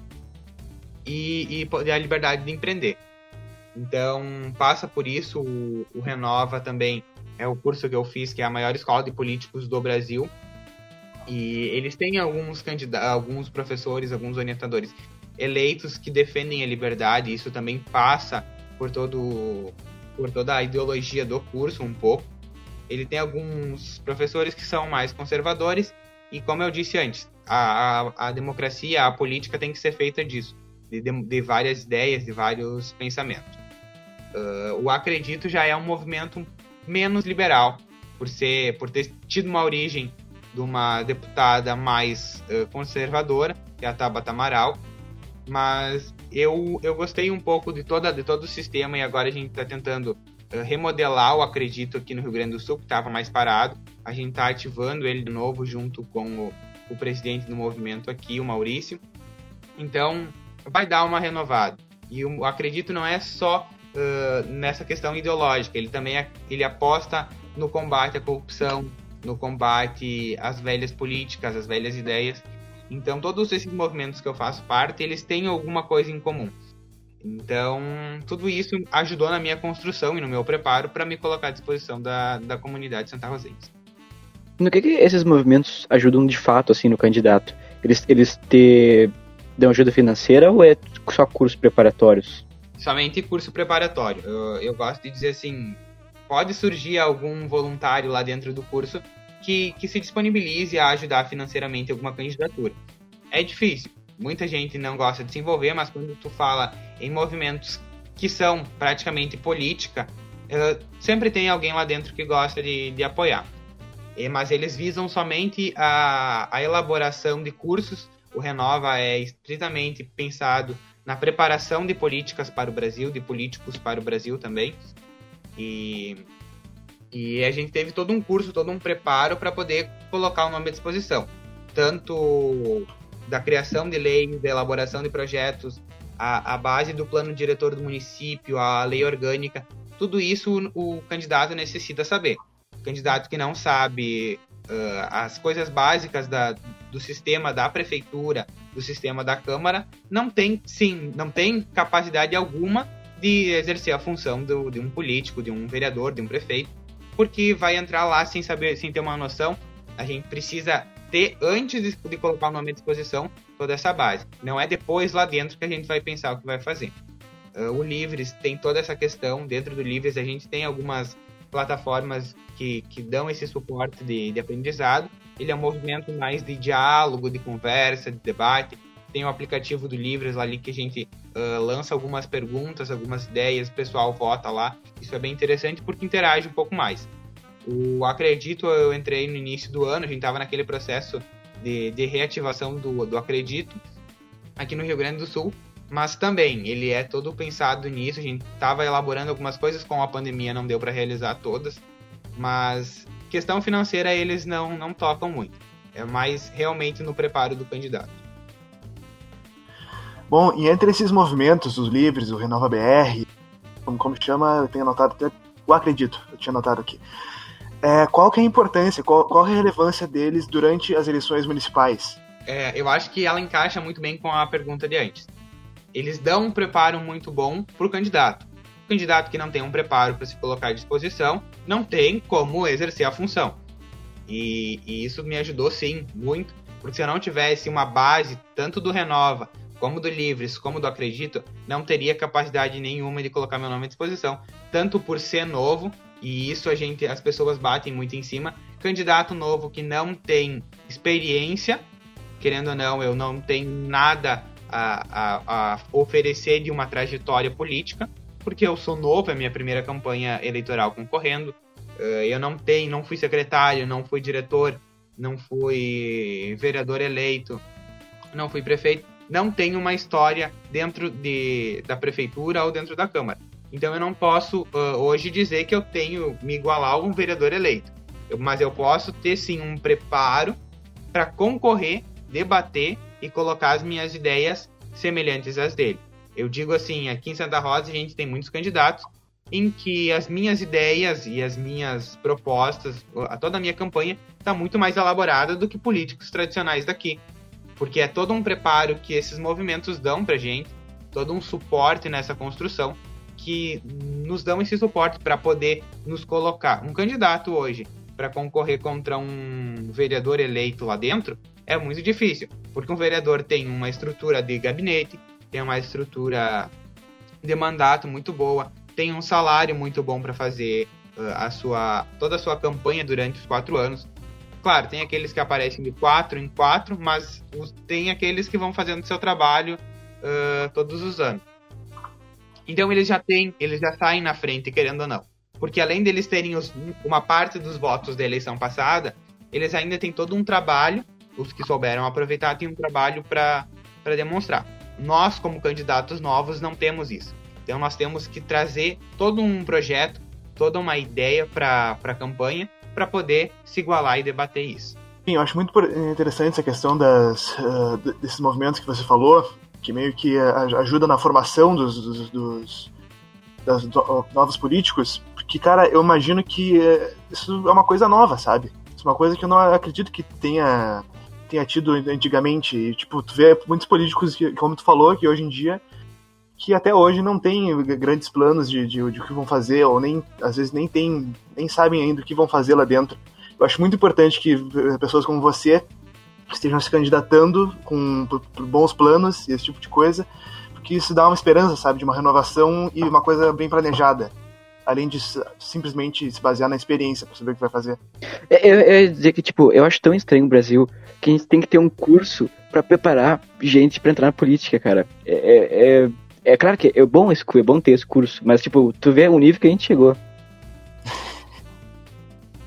Speaker 2: E, e a liberdade de empreender. Então, passa por isso. O, o Renova também é o curso que eu fiz, que é a maior escola de políticos do Brasil. E eles têm alguns candidatos, alguns professores, alguns orientadores eleitos que defendem a liberdade. Isso também passa por todo por toda a ideologia do curso um pouco. Ele tem alguns professores que são mais conservadores e, como eu disse antes, a, a, a democracia, a política tem que ser feita disso, de, de, várias ideias, de vários pensamentos. Uh, o Acredito já é um movimento menos liberal, por ser, por ter tido uma origem de uma deputada mais uh, conservadora, que é a Tabata Amaral, mas eu, eu gostei um pouco de, toda, de todo o sistema e agora a gente está tentando uh, remodelar o Acredito aqui no Rio Grande do Sul, que estava mais parado. A gente está ativando ele de novo junto com o, o presidente do movimento aqui, o Maurício. Então, vai dar uma renovada. E o Acredito não é só uh, nessa questão ideológica, ele também ele aposta no combate à corrupção, no combate às velhas políticas, às velhas ideias. Então, todos esses movimentos que eu faço parte, eles têm alguma coisa em comum. Então, tudo isso ajudou na minha construção e no meu preparo para me colocar à disposição da, da comunidade Santa Rosense.
Speaker 1: No que, que esses movimentos ajudam de fato, assim, no candidato? Eles, eles te dão ajuda financeira ou é só cursos preparatórios?
Speaker 2: Somente curso preparatório. Eu, eu gosto de dizer assim, pode surgir algum voluntário lá dentro do curso que, que se disponibilize a ajudar financeiramente alguma candidatura. É difícil. Muita gente não gosta de se envolver, mas quando tu fala em movimentos que são praticamente política, uh, sempre tem alguém lá dentro que gosta de, de apoiar. E, mas eles visam somente a, a elaboração de cursos. O Renova é estritamente pensado na preparação de políticas para o Brasil, de políticos para o Brasil também. E e a gente teve todo um curso, todo um preparo para poder colocar o nome à disposição. Tanto da criação de leis, da elaboração de projetos, a, a base do plano diretor do município, a lei orgânica, tudo isso o, o candidato necessita saber. O candidato que não sabe uh, as coisas básicas da, do sistema da prefeitura, do sistema da Câmara, não tem, sim, não tem capacidade alguma de exercer a função do, de um político, de um vereador, de um prefeito porque vai entrar lá sem saber, sem ter uma noção. A gente precisa ter, antes de, de colocar o nome à disposição, toda essa base. Não é depois lá dentro que a gente vai pensar o que vai fazer. Uh, o Livres tem toda essa questão. Dentro do Livres, a gente tem algumas plataformas que, que dão esse suporte de, de aprendizado. Ele é um movimento mais de diálogo, de conversa, de debate. Tem o aplicativo do Livres ali que a gente uh, lança algumas perguntas, algumas ideias, o pessoal vota lá. Isso é bem interessante porque interage um pouco mais. O Acredito, eu entrei no início do ano, a gente estava naquele processo de, de reativação do, do Acredito aqui no Rio Grande do Sul, mas também ele é todo pensado nisso. A gente estava elaborando algumas coisas com a pandemia, não deu para realizar todas, mas questão financeira eles não, não tocam muito. É mais realmente no preparo do candidato.
Speaker 3: Bom, e entre esses movimentos, os livres, o Renova BR, como, como chama, eu tenho anotado até, eu acredito, eu tinha anotado aqui. É, qual que é a importância, qual, qual é a relevância deles durante as eleições municipais?
Speaker 2: É, eu acho que ela encaixa muito bem com a pergunta de antes. Eles dão um preparo muito bom para o candidato. O candidato que não tem um preparo para se colocar à disposição não tem como exercer a função. E, e, isso me ajudou sim, muito, porque se eu não tivesse uma base tanto do Renova como do Livres, como do Acredito, não teria capacidade nenhuma de colocar meu nome à disposição, tanto por ser novo, e isso a gente, as pessoas batem muito em cima. Candidato novo que não tem experiência, querendo ou não, eu não tenho nada a, a, a oferecer de uma trajetória política, porque eu sou novo, é a minha primeira campanha eleitoral concorrendo. Uh, eu não tenho, não fui secretário, não fui diretor, não fui vereador eleito, não fui prefeito, não tenho uma história dentro de, da prefeitura ou dentro da Câmara. Então eu não posso uh, hoje dizer que eu tenho me igualar a um vereador eleito. Eu, mas eu posso ter sim um preparo para concorrer, debater e colocar as minhas ideias semelhantes às dele. Eu digo assim, aqui em Santa Rosa a gente tem muitos candidatos em que as minhas ideias e as minhas propostas, toda a minha campanha está muito mais elaborada do que políticos tradicionais daqui. Porque é todo um preparo que esses movimentos dão para gente, todo um suporte nessa construção que nos dão esse suporte para poder nos colocar. Um candidato hoje para concorrer contra um vereador eleito lá dentro é muito difícil, porque um vereador tem uma estrutura de gabinete, tem uma estrutura de mandato muito boa, tem um salário muito bom para fazer uh, a sua toda a sua campanha durante os quatro anos. Claro, tem aqueles que aparecem de quatro em quatro, mas tem aqueles que vão fazendo seu trabalho uh, todos os anos. Então eles já têm, eles já saem na frente, querendo ou não. Porque além deles terem os, uma parte dos votos da eleição passada, eles ainda têm todo um trabalho, os que souberam aproveitar têm um trabalho para demonstrar. Nós, como candidatos novos, não temos isso. Então nós temos que trazer todo um projeto, toda uma ideia para a campanha para poder se igualar e debater isso.
Speaker 3: Sim, eu acho muito interessante essa questão das, uh, desses movimentos que você falou, que meio que ajuda na formação dos, dos, dos das, do, novos políticos, porque, cara, eu imagino que uh, isso é uma coisa nova, sabe? Isso é uma coisa que eu não acredito que tenha, tenha tido antigamente. E, tipo, tu vê muitos políticos, que, como tu falou, que hoje em dia que até hoje não tem grandes planos de, de, de o que vão fazer, ou nem às vezes nem tem, nem sabem ainda o que vão fazer lá dentro. Eu acho muito importante que eh, pessoas como você estejam se candidatando com por, por bons planos e esse tipo de coisa, porque isso dá uma esperança, sabe, de uma renovação e uma coisa bem planejada além de simplesmente se basear na experiência para saber o que vai fazer.
Speaker 1: É, eu, eu ia dizer que, tipo, eu acho tão estranho o Brasil que a gente tem que ter um curso para preparar gente para entrar na política, cara. É, é, é é claro que é bom, esse, é bom ter esse curso, mas, tipo, tu vê o nível que a gente chegou.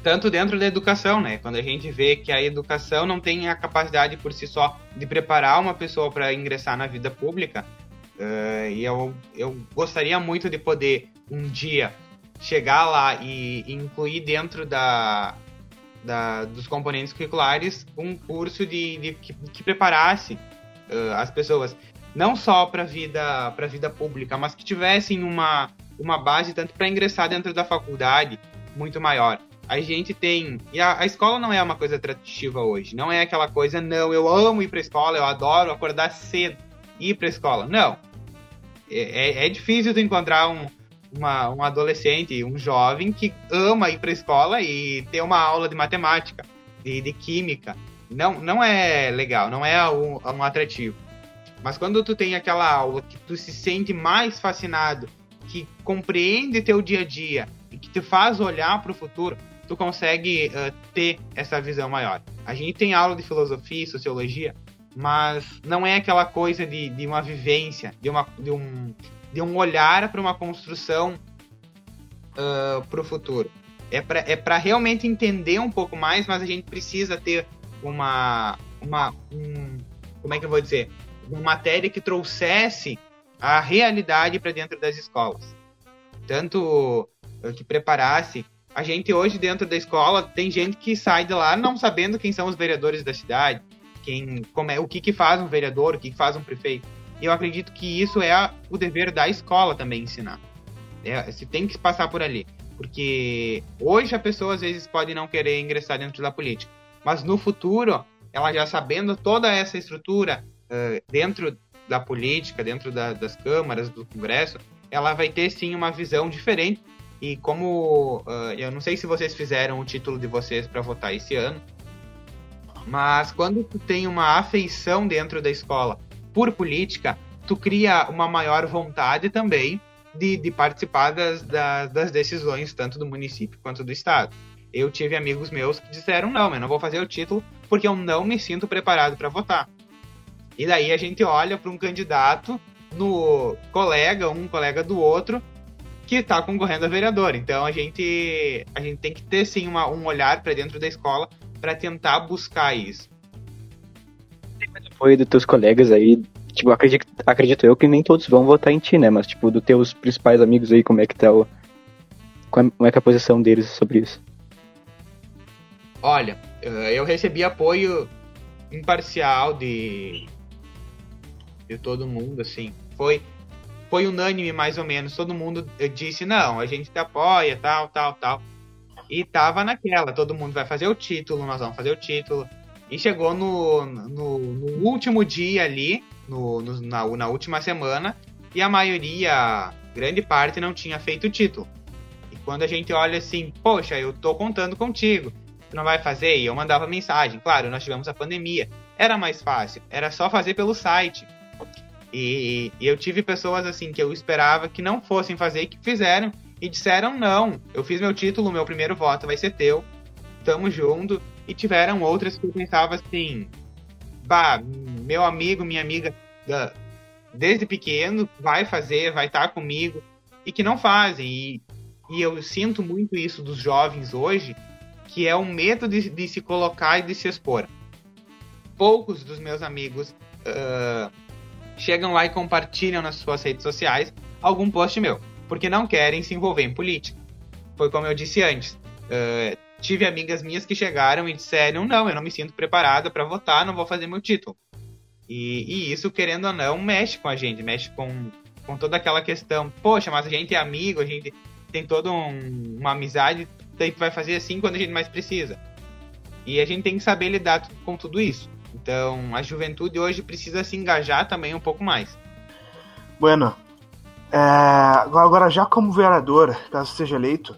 Speaker 2: Tanto dentro da educação, né? Quando a gente vê que a educação não tem a capacidade por si só de preparar uma pessoa para ingressar na vida pública, uh, e eu, eu gostaria muito de poder um dia chegar lá e, e incluir dentro da, da, dos componentes curriculares um curso de, de que, que preparasse uh, as pessoas não só para vida para vida pública, mas que tivessem uma uma base tanto para ingressar dentro da faculdade muito maior. A gente tem e a, a escola não é uma coisa atrativa hoje, não é aquela coisa não, eu amo ir para escola, eu adoro acordar cedo ir para escola. Não. É, é, é difícil de encontrar um, uma, um adolescente, um jovem que ama ir para escola e ter uma aula de matemática, de, de química. Não, não é legal, não é um, um atrativo. Mas quando tu tem aquela aula que tu se sente mais fascinado, que compreende teu dia a dia e que te faz olhar para o futuro, tu consegue uh, ter essa visão maior. A gente tem aula de filosofia e sociologia, mas não é aquela coisa de, de uma vivência, de, uma, de, um, de um olhar para uma construção uh, para o futuro. É para é realmente entender um pouco mais, mas a gente precisa ter uma. uma um, como é que eu vou dizer? uma matéria que trouxesse a realidade para dentro das escolas. Tanto eh, que preparasse. A gente hoje dentro da escola tem gente que sai de lá não sabendo quem são os vereadores da cidade, quem, como é, o que, que faz um vereador, o que, que faz um prefeito. Eu acredito que isso é a, o dever da escola também ensinar. É, se tem que passar por ali. Porque hoje a pessoa às vezes pode não querer ingressar dentro da política. Mas no futuro, ela já sabendo toda essa estrutura, uh, dentro da política, dentro da, das câmaras, do Congresso, ela vai ter sim uma visão diferente. E como uh, eu não sei se vocês fizeram o título de vocês para votar esse ano, mas quando tu tem uma afeição dentro da escola por política, tu cria uma maior vontade também de, de participar das, das, das decisões, tanto do município quanto do estado. Eu tive amigos meus que disseram: não, eu não vou fazer o título porque eu não me sinto preparado para votar. E daí a gente olha para um candidato no colega, um colega do outro, que está concorrendo a vereador. Então a gente, a gente tem que ter sim uma, um olhar para dentro da escola para tentar buscar isso.
Speaker 1: Foi dos teus colegas aí, tipo, acredito, acredito eu que nem todos vão votar em ti, né? Mas, tipo, dos teus principais amigos aí, como é que tá o. Como é que é a posição deles sobre isso?
Speaker 2: Olha, eh, eu recebi apoio imparcial de, de todo mundo, assim. Foi, foi unânime, mais ou menos. Todo mundo disse, não, a gente te apoia, tal, tal, tal. E tava naquela, todo mundo vai fazer o título, nós vamos fazer o título. E chegou no, no, no último dia ali, no, no, na, na última semana, e a maioria, grande parte, não tinha feito o título. E quando a gente olha assim, poxa, eu tô contando contigo, tu não vai fazer? E eu mandava mensagem. Claro, nós tivemos a pandemia. Era mais fácil, era só fazer pelo site. E, e, eu tive pessoas assim que eu esperava que não fossem fazer e que fizeram e disseram não. Eu fiz meu título, meu primeiro voto vai ser teu. Tamo junto. E tiveram outras que eu pensava assim, bah, meu amigo, minha amiga, desde pequeno, vai fazer, vai estar tá comigo, e que não fazem. E, e eu sinto muito isso dos jovens hoje, que é o medo de, de se colocar e de se expor. Poucos dos meus amigos uh, chegam lá e compartilham nas suas redes sociais algum post meu, porque não querem se envolver em política. Foi como eu disse antes. Uh, tive amigas minhas que chegaram e disseram: não, eu não me sinto preparada para votar, não vou fazer meu título. E, e, isso, querendo ou não, mexe com a gente, mexe com, com toda aquela questão. Poxa, mas a gente é amigo, a gente tem toda um, uma amizade, daí vai fazer assim quando a gente mais precisa. E a gente tem que saber lidar com tudo isso. Então, a juventude hoje precisa se engajar também um pouco mais.
Speaker 3: Bueno, é, agora já como vereador, caso seja eleito,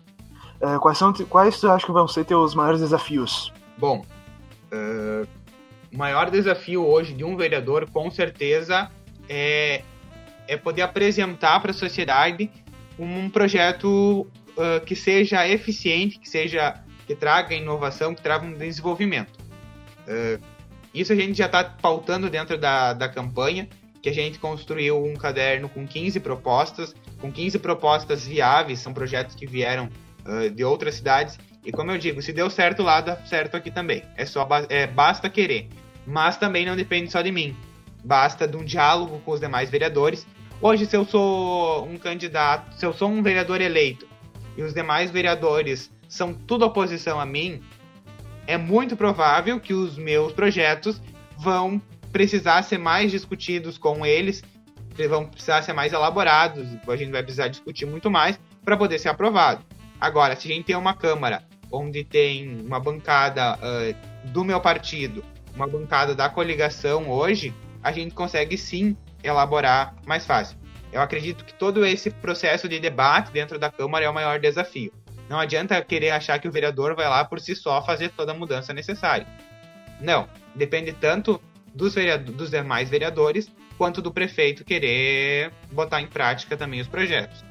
Speaker 3: é, quais são quais tu acha que vão ser teus maiores desafios?
Speaker 2: Bom, uh, o maior desafio hoje de um vereador, com certeza, é, é poder apresentar para a sociedade um projeto uh, que seja eficiente, que seja que traga inovação, que traga um desenvolvimento. Isso a gente já está pautando dentro da, da campanha, que a gente construiu um caderno com 15 propostas, com 15 propostas viáveis, são projetos que vieram uh, de outras cidades. E como eu digo, se deu certo lá, dá certo aqui também. É só é, basta querer. Mas também não depende só de mim. Basta de um diálogo com os demais vereadores. Hoje, se eu sou um candidato, se eu sou um vereador eleito e os demais vereadores são tudo oposição a mim, é muito provável que os meus projetos vão precisar ser mais discutidos com eles, vão precisar ser mais elaborados, a gente vai precisar discutir muito mais para poder ser aprovado. Agora, se a gente tem uma Câmara onde tem uma bancada uh, do meu partido, uma bancada da coligação hoje, a gente consegue sim elaborar mais fácil. Eu acredito que todo esse processo de debate dentro da Câmara é o maior desafio. Não adianta querer achar que o vereador vai lá por si só fazer toda a mudança necessária. Não, depende tanto dos, dos demais vereadores quanto do prefeito querer botar em prática também os projetos.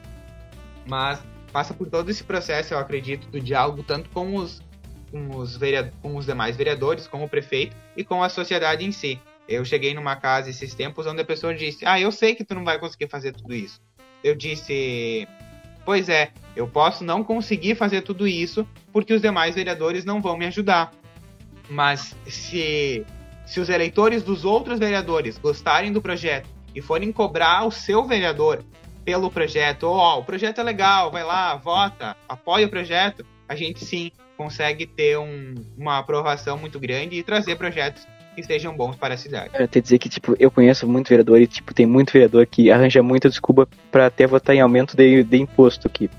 Speaker 2: Mas passa por todo esse processo, eu acredito, do diálogo tanto com os, com os, com os demais vereadores, com o prefeito e com a sociedade em si. Eu cheguei numa casa esses tempos onde a pessoa disse: Ah, eu sei que tu não vai conseguir fazer tudo isso. Eu disse: Pois é, eu posso não conseguir fazer tudo isso porque os demais vereadores não vão me ajudar. Mas se, se os eleitores dos outros vereadores gostarem do projeto e forem cobrar o seu vereador pelo projeto, ó, oh, o projeto é legal, vai lá, vota, apoia o projeto, a gente sim consegue ter um, uma aprovação muito grande e trazer projetos que sejam bons para a cidade.
Speaker 1: Quero até dizer que, tipo, eu conheço muito vereador e, tipo, tem muito vereador que arranja muita desculpa para até votar em aumento de, de imposto aqui.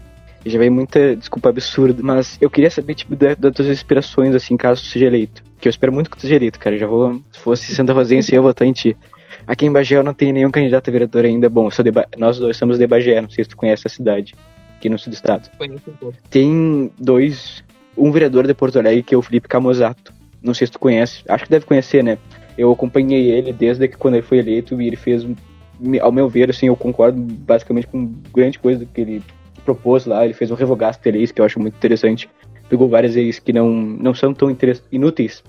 Speaker 1: Já vem muita desculpa absurda, mas eu queria saber, tipo, das, das tuas inspirações, assim, caso tu seja eleito. Que eu espero muito que tu seja eleito, cara. Eu já vou, se fosse Santa Rosense, eu ia votar em ti. Aqui em Bagé eu não tenho nenhum candidato a vereador ainda. Bom, nós dois somos de Bagé, não sei se tu conhece a cidade, aqui no sul do estado.
Speaker 2: Conheço um pouco.
Speaker 1: Tem dois, um vereador de Porto Alegre que é o Felipe Camozato. Não sei se tu conhece, acho que deve conhecer, né? Eu acompanhei ele desde que quando ele foi eleito e ele fez ao meu ver, assim, eu concordo basicamente com grande coisa que ele propôs lá. Ele fez um revogaço de leis que eu acho muito interessante. Pegou várias leis que não, não são tão inúteis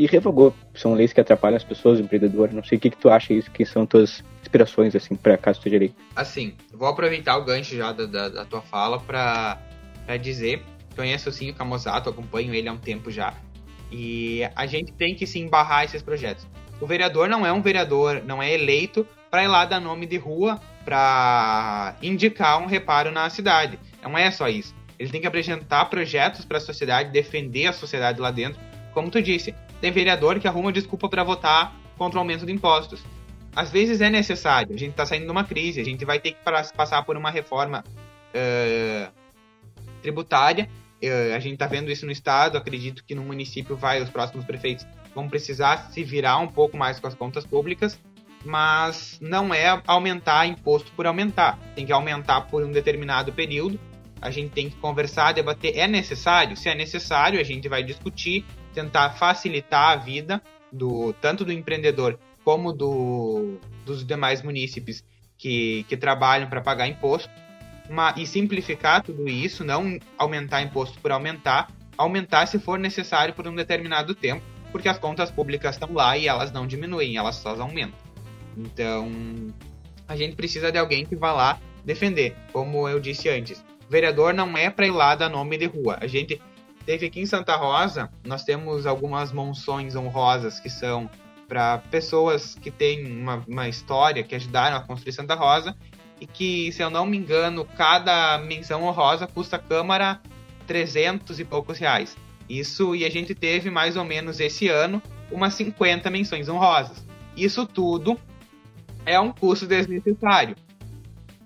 Speaker 1: e revogou. São leis que atrapalham as pessoas, o empreendedor. Não sei o que, que tu acha isso, que são tuas inspirações, assim, para caso esteja lei.
Speaker 2: Assim, vou aproveitar o gancho já da, da, da tua fala para dizer conheço sim o Camozato, acompanho ele há um tempo já. E a gente tem que se embarrar esses projetos. O vereador não é um vereador, não é eleito para ir lá dar nome de rua para indicar um reparo na cidade. Não é só isso. Ele tem que apresentar projetos para a sociedade, defender a sociedade lá dentro. Como tu disse, tem vereador que arruma desculpa para votar contra o aumento de impostos. Às vezes é necessário, a gente está saindo de uma crise, a gente vai ter que passar por uma reforma uh, tributária. Uh, a gente está vendo isso no estado, acredito que no município vai, os próximos prefeitos vão precisar se virar um pouco mais com as contas públicas, mas não é aumentar imposto por aumentar, tem que aumentar por um determinado período. A gente tem que conversar, debater. É necessário? Se é necessário, a gente vai discutir, tentar facilitar a vida do tanto do empreendedor como do, dos demais munícipes que, que trabalham para pagar imposto uma, e simplificar tudo isso, não aumentar imposto por aumentar, aumentar se for necessário por um determinado tempo, porque as contas públicas estão lá e elas não diminuem, elas só aumentam. Então, a gente precisa de alguém que vá lá defender, como eu disse antes. Vereador não é para ir lá dar nome de rua. A gente teve aqui em Santa Rosa, nós temos algumas monções honrosas que são para pessoas que têm uma, uma história, que ajudaram a construir Santa Rosa, e que, se eu não me engano, cada menção honrosa custa a Câmara 300 e poucos reais. Isso, e a gente teve mais ou menos esse ano umas 50 menções honrosas. Isso tudo é um custo desnecessário.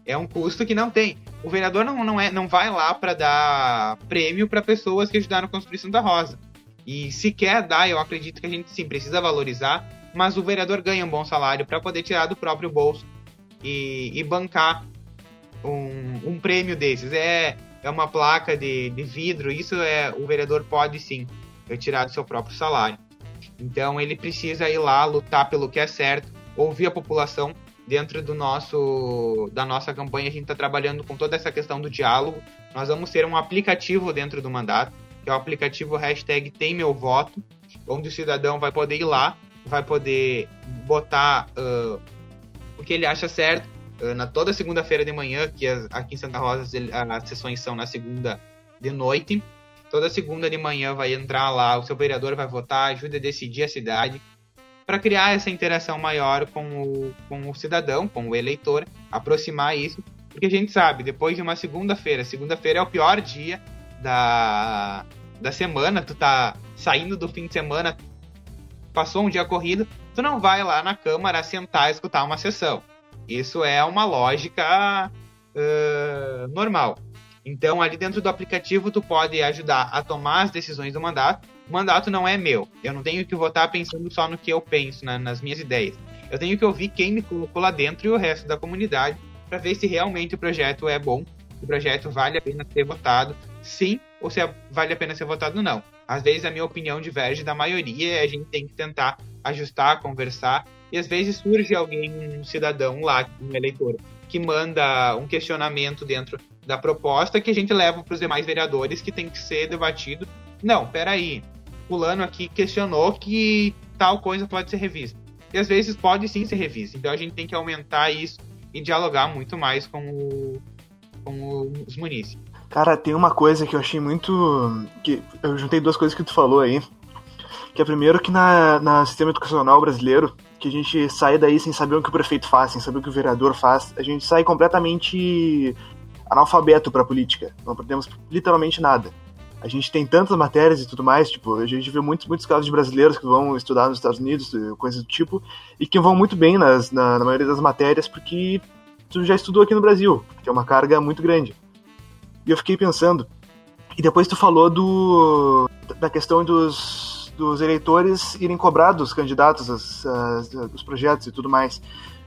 Speaker 2: É um custo que não tem. O vereador não, não, é, não vai lá para dar prêmio para pessoas que ajudaram a construir Santa Rosa. E se quer dar, eu acredito que a gente sim precisa valorizar, mas o vereador ganha um bom salário para poder tirar do próprio bolso e, e bancar um, um, prêmio desses. É, é uma placa de, de vidro, isso é o vereador pode sim retirar do seu próprio salário. Então ele precisa ir lá lutar pelo que é certo, ouvir a população dentro do nosso da nossa campanha a gente está trabalhando com toda essa questão do diálogo. Nós vamos ter um aplicativo dentro do mandato, que é o aplicativo hashtag tem meu voto, onde o cidadão vai poder ir lá, vai poder botar uh, o que ele acha certo. Uh, na toda segunda-feira de manhã, que as, aqui em Santa Rosa as sessões são na segunda de noite. Toda segunda de manhã vai entrar lá, o seu vereador vai votar, ajuda a decidir a cidade, para criar essa interação maior com o, com o cidadão, com o eleitor, aproximar isso, porque a gente sabe, depois de uma segunda-feira, segunda-feira é o pior dia da, da semana, tu tá saindo do fim de semana, passou um dia corrido, tu não vai lá na Câmara sentar e escutar uma sessão. Isso é uma lógica uh, normal. Então, ali dentro do aplicativo, tu pode ajudar a tomar as decisões do mandato. O mandato não é meu. Eu não tenho que votar pensando só no que eu penso, na, nas minhas ideias. Eu tenho que ouvir quem me colocou lá dentro e o resto da comunidade para ver se realmente o projeto é bom, se o projeto vale a pena ser votado, sim, ou se vale a pena ser votado não. Às vezes a minha opinião diverge da maioria e a gente tem que tentar ajustar, conversar. E às vezes surge alguém, um cidadão lá, um eleitor, que manda um questionamento dentro da proposta que a gente leva para os demais vereadores que tem que ser debatido. Não, peraí, fulano aqui questionou que tal coisa pode ser revista. E às vezes pode sim ser revista. Então a gente tem que aumentar isso e dialogar muito mais com, o, com os munícipes.
Speaker 3: Cara, tem uma coisa que eu achei muito. que Eu juntei duas coisas que tu falou aí. Que é primeiro que na, na sistema educacional brasileiro, que a gente sai daí sem saber o que o prefeito faz, sem saber o que o vereador faz, a gente sai completamente analfabeto para política. Não aprendemos literalmente nada. A gente tem tantas matérias e tudo mais, tipo, a gente vê muitos, muitos casos de brasileiros que vão estudar nos Estados Unidos, coisas do tipo, e que vão muito bem nas, na, na maioria das matérias porque tu já estudou aqui no Brasil, que é uma carga muito grande. E eu fiquei pensando. E depois tu falou do da questão dos, dos eleitores irem cobrar dos candidatos as, as, dos projetos e tudo mais.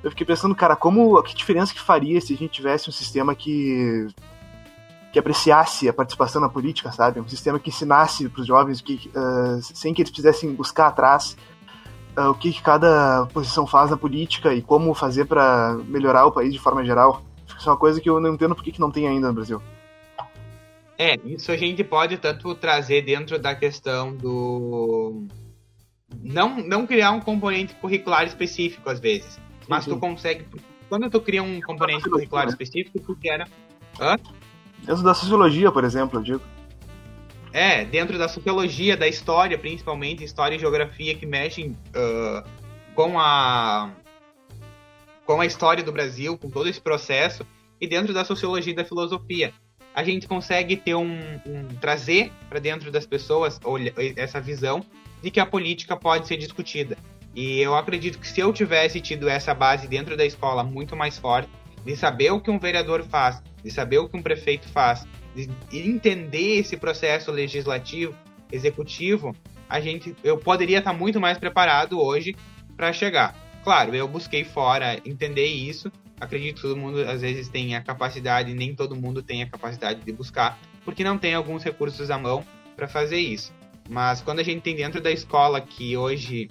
Speaker 3: Eu fiquei pensando, cara, como que diferença que faria se a gente tivesse um sistema que que apreciasse a participação na política, sabe? Um sistema que ensinasse para os jovens que uh, sem que eles precisassem buscar atrás uh, o que, que, cada posição faz na política e como fazer para melhorar o país de forma geral. Isso é uma coisa que eu não entendo por que, que não tem ainda no Brasil.
Speaker 2: É, isso a gente pode tanto trazer dentro da questão do. Não, não criar um componente curricular específico às vezes, mas tu consegue. Quando tu cria um componente curricular né? específico, tu quer. Hã?
Speaker 3: Dentro da sociologia, por exemplo, eu digo.
Speaker 2: É, dentro da sociologia, da história, principalmente, história e geografia que mexem uh, com a com a história do Brasil, com todo esse processo, e dentro da sociologia e da filosofia. A gente consegue ter um, um trazer para dentro das pessoas essa visão de que a política pode ser discutida. E eu acredito que se eu tivesse tido essa base dentro da escola muito mais forte, de saber o que um vereador faz, de saber o que um prefeito faz, de entender esse processo legislativo, executivo, a gente, eu poderia estar muito mais preparado hoje para chegar. Claro, eu busquei fora entender isso. Acredito que todo mundo às vezes tem a capacidade, nem todo mundo tem a capacidade de buscar, porque não tem alguns recursos à mão para fazer isso. Mas quando a gente tem dentro da escola que hoje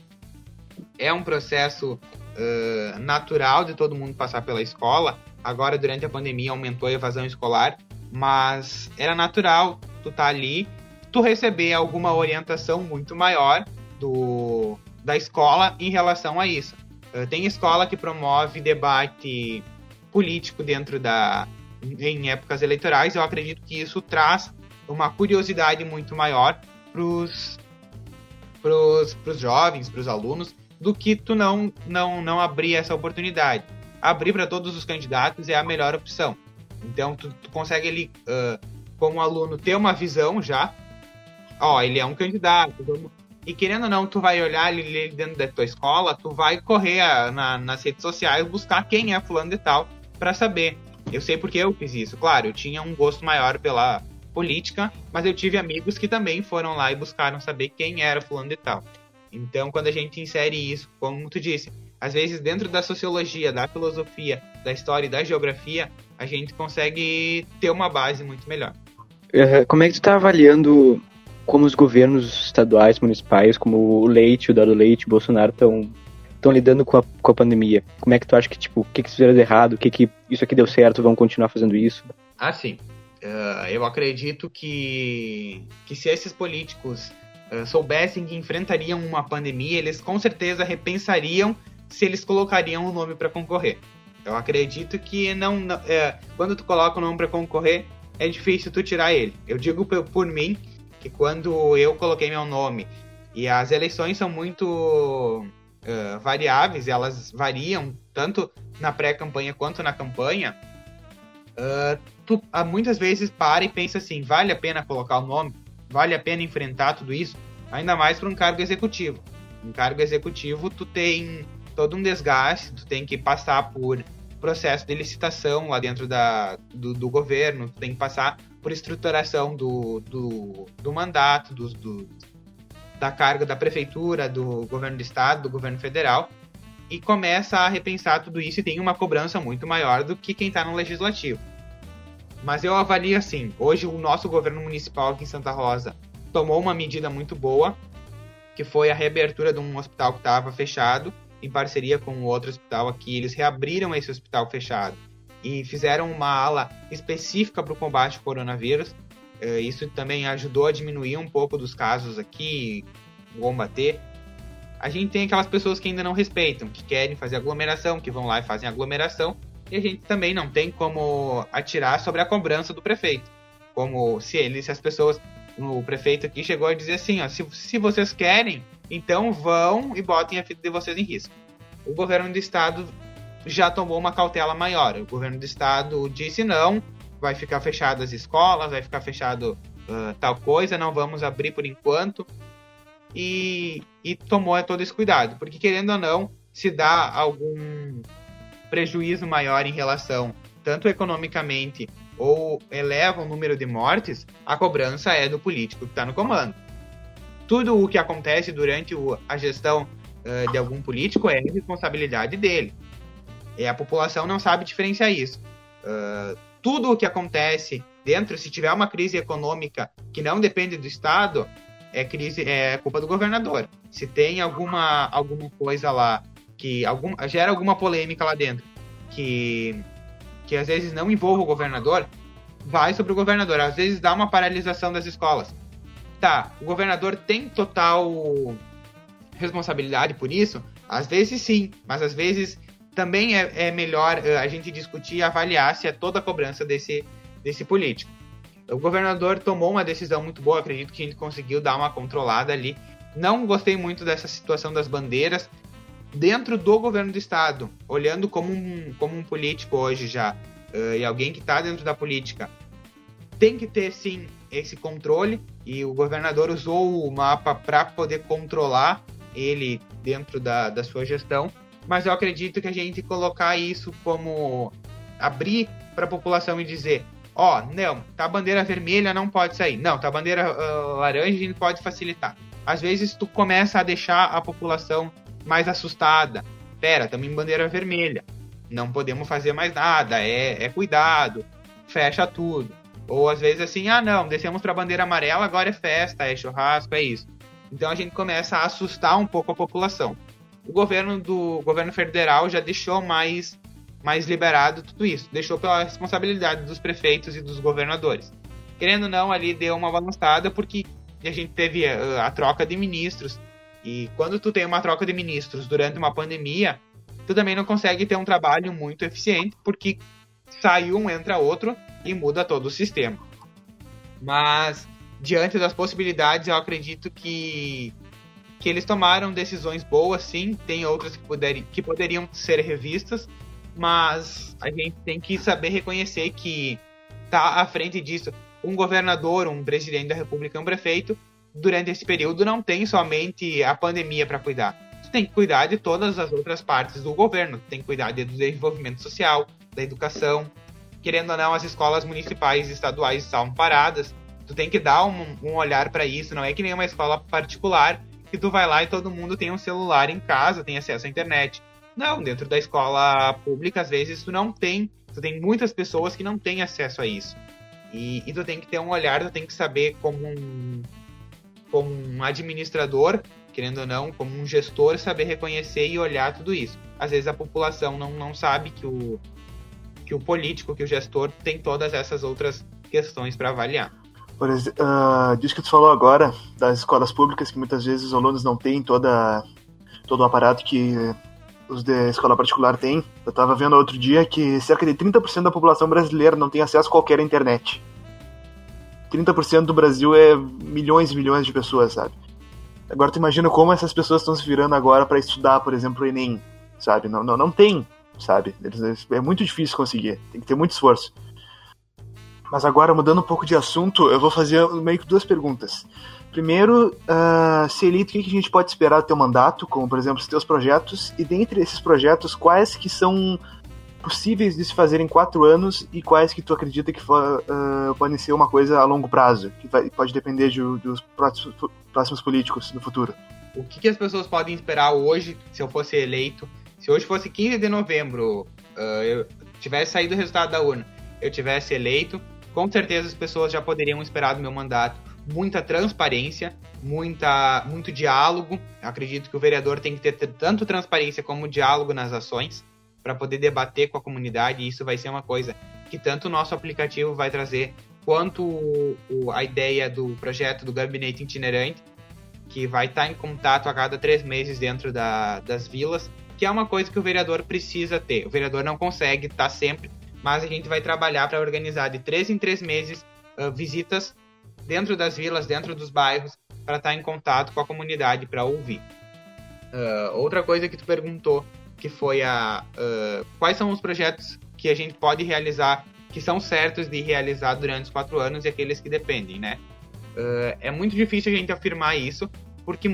Speaker 2: é um processo uh, natural de todo mundo passar pela escola, agora durante a pandemia aumentou a evasão escolar, mas era natural tu tá ali, tu receber alguma orientação muito maior do, da escola em relação a isso. Uh, tem escola que promove debate político dentro da em épocas eleitorais, eu acredito que isso traz uma curiosidade muito maior pros pros, pros jovens, pros alunos, do que tu não não não abrir essa oportunidade abrir para todos os candidatos é a melhor opção. Então, tu, tu consegue ali, uh, como aluno, ter uma visão já. Ó, ele é um candidato. Vamos... E querendo ou não, tu vai olhar ali dentro da tua escola, tu vai correr a, na, nas redes sociais buscar quem é fulano de tal para saber. Eu sei porque eu fiz isso. Claro, eu tinha um gosto maior pela política, mas eu tive amigos que também foram lá e buscaram saber quem era fulano de tal. Então, quando a gente insere isso, como tu disse, às vezes dentro da sociologia, da filosofia, da história e da geografia, a gente consegue ter uma base muito melhor.
Speaker 1: Como é que tu está avaliando como os governos estaduais, municipais, como o Leite, o Dado Leite, o Bolsonaro estão estão lidando com a, com a pandemia? Como é que tu acha que, tipo, o que, que fizeram de errado, o que, que isso aqui deu certo, vão continuar fazendo isso?
Speaker 2: Ah, sim. Uh, eu acredito que, que se esses políticos uh, soubessem que enfrentariam uma pandemia, eles com certeza repensariam se eles colocariam o um nome para concorrer. Eu acredito que não, não é, quando tu coloca o nome para concorrer, é difícil tu tirar ele. Eu digo por, por, mim que quando eu coloquei meu nome e as eleições são muito uh, variáveis, elas variam tanto na pré-campanha quanto na campanha. Uh, tu uh, muitas vezes para e pensa assim: vale a pena colocar o nome? Vale a pena enfrentar tudo isso? Ainda mais para um cargo executivo. Um cargo executivo, tu tem todo um desgaste, tu tem que passar por processo de licitação lá dentro da, do, do governo, tu tem que passar por estruturação do, do, do mandato, do, do, da carga da prefeitura, do governo do estado, do governo federal, e começa a repensar tudo isso e tem uma cobrança muito maior do que quem está no legislativo. Mas eu avalio assim, hoje o nosso governo municipal aqui em Santa Rosa tomou uma medida muito boa, que foi a reabertura de um hospital que estava fechado, em parceria com outro hospital aqui, eles reabriram esse hospital fechado e fizeram uma ala específica para o combate ao coronavírus. Eh, isso também ajudou a diminuir um pouco dos casos aqui, combater. A gente tem aquelas pessoas que ainda não respeitam, que querem fazer aglomeração, que vão lá e fazem aglomeração, e a gente também não tem como atirar sobre a cobrança do prefeito. Como se ele, se as pessoas, o prefeito aqui chegou a dizer assim, ó, se, se vocês querem, então vão e botem a vida de vocês em risco. O governo do estado já tomou uma cautela maior. O governo do estado disse não, vai ficar fechado as escolas, vai ficar fechado uh, tal coisa, não vamos abrir por enquanto. E, e tomou todo esse cuidado, porque querendo ou não, se dá algum prejuízo maior em relação, tanto economicamente ou eleva o número de mortes, a cobrança é do político que está no comando tudo o que acontece durante o, a gestão uh, de algum político é responsabilidade dele. E a população não sabe diferenciar isso. Uh, tudo o que acontece dentro, se tiver uma crise econômica que não depende do Estado, é crise, é culpa do governador. Se tem alguma, alguma coisa lá que algum, gera alguma polêmica lá dentro, que, que às vezes não envolve o governador, vai sobre o governador. Às vezes dá uma paralisação das escolas. Tá, o governador tem total responsabilidade por isso? Às vezes sim, mas às vezes também é, é melhor uh, a gente discutir e avaliar se é toda a cobrança desse, desse político. O governador tomou uma decisão muito boa, acredito que a gente conseguiu dar uma controlada ali. Não gostei muito dessa situação das bandeiras dentro do governo do estado, olhando como um, como um político hoje já, uh, e alguém que está dentro da política. Tem que ter sim esse controle, e o governador usou o mapa para poder controlar ele dentro da, da sua gestão, mas eu acredito que a gente colocar isso como abrir para a população e dizer ó, oh, não, tá bandeira vermelha, não pode sair. Não, tá bandeira uh, laranja, a gente pode facilitar. Às vezes tu começa a deixar a população mais assustada. Pera, em bandeira vermelha. Não podemos fazer mais nada, é, é cuidado, fecha tudo. Ou às vezes assim, ah não, descemos para bandeira amarela, agora é festa, é churrasco, é isso. Então a gente começa a assustar um pouco a população. O governo do o governo federal já deixou mais mais liberado tudo isso, deixou pela responsabilidade dos prefeitos e dos governadores. Querendo ou não, ali deu uma balançada porque a gente teve a, eh, a troca de ministros e quando tu tem uma troca de ministros durante uma pandemia, tu também não consegue ter um trabalho muito eficiente porque sai um entra outro e muda todo o sistema. Mas diante das possibilidades, eu acredito que, que eles tomaram decisões boas, sim. Tem outras que, puder, que poderiam ser revistas, mas a gente tem que saber reconhecer que tá à frente disso um governador, um presidente da República, um prefeito. Durante esse período, não tem somente a pandemia para cuidar. Tem que cuidar de todas as outras partes do governo. Tem que cuidar do desenvolvimento social, da educação. Querendo ou não, as escolas municipais e estaduais estavam paradas Tu tem que dar um, um olhar para isso. Não é que nem uma escola particular que tu vai lá e todo mundo tem um celular em casa, tem acesso à internet. Não, dentro da escola pública, às vezes tu não tem. Tu tem muitas pessoas que não têm acesso a isso. E, e tu tem que ter um olhar, tu tem que saber como um, como um administrador, querendo ou não, como um gestor, saber reconhecer e olhar tudo isso. Às vezes a população não, não sabe que o, que o político, que o gestor tem todas essas outras questões para avaliar.
Speaker 3: Por exemplo, uh, disso que tu falou agora, das escolas públicas, que muitas vezes os alunos não têm toda, todo o aparato que os de escola particular têm. Eu estava vendo outro dia que cerca de 30% da população brasileira não tem acesso a qualquer internet. 30% do Brasil é milhões e milhões de pessoas, sabe? Agora tu imagina como essas pessoas estão se virando agora para estudar, por exemplo, o Enem, sabe? Não, não, não tem, sabe? É muito difícil conseguir, tem que ter muito esforço. Mas agora, mudando um pouco de assunto, eu vou fazer meio que duas perguntas. Primeiro, uh, se eleito, o que a gente pode esperar do teu mandato, como, por exemplo, os teus projetos, e dentre esses projetos, quais que são possíveis de se fazer em quatro anos e quais que tu acredita que for, uh, podem ser uma coisa a longo prazo, que vai, pode depender de, dos próximos, próximos políticos no futuro?
Speaker 2: O que, que, as pessoas podem esperar hoje, se eu fosse eleito? Se hoje fosse 15 de novembro, uh, eu tivesse saído o resultado da urna, eu tivesse eleito, com certeza as pessoas já poderiam esperar do meu mandato muita transparência, muita, muito diálogo. Eu acredito que o vereador tem que ter tanto transparência como diálogo nas ações para poder debater com a comunidade. E isso vai ser uma coisa que tanto o nosso aplicativo vai trazer quanto o, o, a ideia do projeto do gabinete itinerante, que vai estar em contato a cada três meses dentro da, das vilas, que é uma coisa que o vereador precisa ter. O vereador não consegue estar sempre mas a gente vai trabalhar para organizar de três em três meses uh, visitas dentro das vilas, dentro dos bairros, para estar tá em contato com a comunidade para ouvir. Uh, outra coisa que tu perguntou, que foi a uh, quais são os projetos que a gente pode realizar, que são certos de realizar durante os quatro anos e aqueles que dependem, né? É muito difícil a gente afirmar isso, porque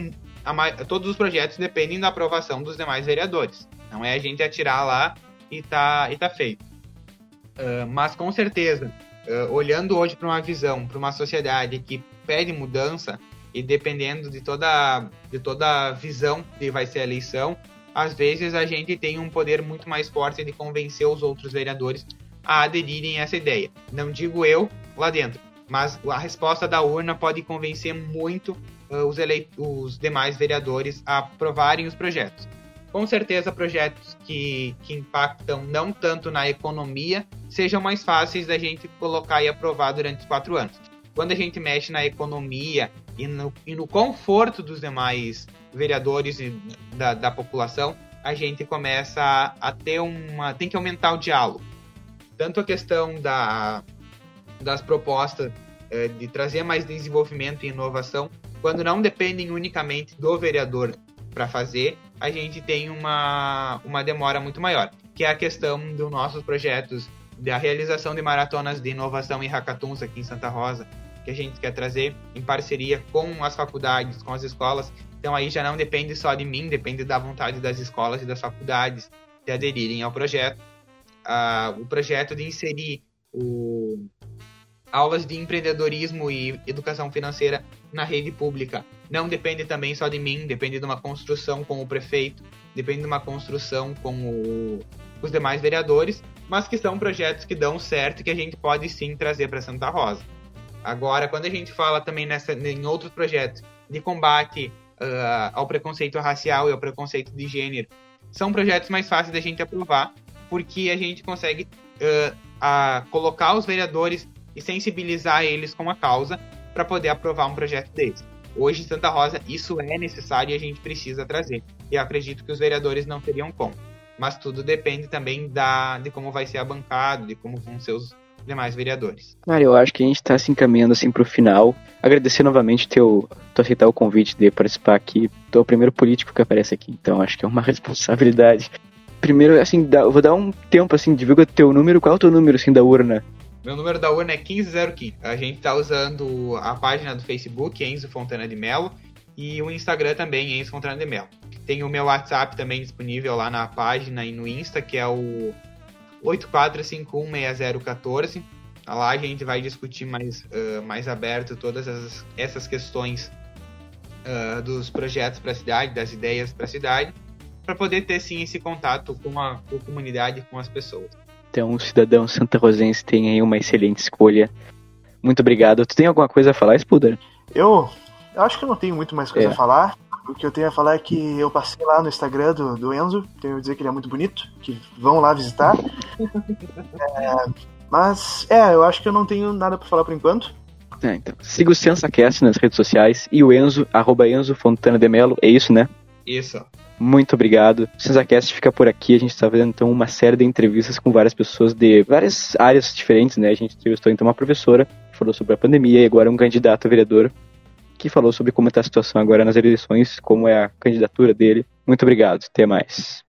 Speaker 2: a, todos os projetos dependem da aprovação dos demais vereadores. Não é a gente atirar lá e tá, e tá feito. Uh, mas com certeza, uh, olhando hoje para uma visão, para uma sociedade que pede mudança e dependendo de toda de toda a visão que vai ser a eleição, às vezes a gente tem um poder muito mais forte de convencer os outros vereadores a aderirem a essa ideia. Não digo eu lá dentro, mas a resposta da urna pode convencer muito os, os demais vereadores a aprovarem os projetos. Com certeza, projetos que, que impactam não tanto na economia sejam mais fáceis da gente colocar e aprovar durante os quatro anos. Quando a gente mexe na economia e no, e no conforto dos demais vereadores e da, da população, a gente começa a, a, ter uma. tem que aumentar o diálogo. Tanto a questão da, das propostas é, de trazer mais desenvolvimento e inovação, quando não dependem unicamente do vereador para fazer, a gente tem uma, uma demora muito maior, que é a questão dos nossos projetos da realização de maratonas de inovação e hackathons aqui em Santa Rosa, que a gente quer trazer em parceria com as faculdades, com as escolas. Então aí já não depende só de mim, depende da vontade das escolas e das faculdades de aderirem ao projeto. Uh, o projeto de inserir o, aulas de empreendedorismo e educação financeira na rede pública não depende também só de mim, depende de uma construção com o prefeito, depende de uma construção com o, os demais vereadores, mas que são projetos que dão certo e que a gente pode sim trazer para Santa Rosa. Agora, quando a gente fala também nessa, em outros projetos de combate uh, ao preconceito racial e ao preconceito de gênero, são projetos mais fáceis da gente aprovar, porque a gente consegue uh, colocar os vereadores e sensibilizar eles com a causa para poder aprovar um projeto desse. Hoje em Santa Rosa isso é necessário e a gente precisa trazer. E acredito que os vereadores não teriam como. Mas tudo depende também da, de como vai ser a bancada, de como vão ser os, demais vereadores.
Speaker 1: Cara, eu acho que a gente está se encaminhando assim para o final. Agradecer novamente teu, tu aceitar o convite de participar aqui. Tu é o primeiro político que aparece aqui, então acho que é uma responsabilidade. Primeiro, assim, dá, vou dar um tempo, assim, divulga teu número. Qual é o teu número, assim, da urna?
Speaker 2: Meu número da urna é 1505. A gente está usando a página do Facebook, Enzo Fontana de Melo, e o Instagram também, Enzo Fontana de Melo. Tem o meu WhatsApp também disponível lá na página e no Insta, que é o 84516014. Lá a gente vai discutir mais, uh, mais aberto todas essas, essas questões uh, dos projetos para a cidade, das ideias para a cidade, para poder ter sim esse contato com a, com a comunidade, com as pessoas.
Speaker 1: Então, o cidadão santa rosense tem aí uma excelente escolha. Muito obrigado. Tu tem alguma coisa a falar, Spuder?
Speaker 3: Eu, eu acho que eu não tenho muito mais coisa é. a falar. O que eu tenho a falar é que eu passei lá no Instagram do, do Enzo, tenho a dizer que ele é muito bonito, que vão lá visitar. é, mas, é, eu acho que eu não tenho nada para falar por enquanto.
Speaker 1: É, então. Siga o SensaCast nas redes sociais e o Enzo, arroba Enzo Fontana de Melo, é isso, né?
Speaker 2: Isso.
Speaker 1: Muito obrigado. O SensaCast fica por aqui. A gente está fazendo então uma série de entrevistas com várias pessoas de várias áreas diferentes, né? A gente entrevistou então uma professora que falou sobre a pandemia e agora um candidato a vereador que falou sobre como está a situação agora nas eleições, como é a candidatura dele. Muito obrigado, até mais.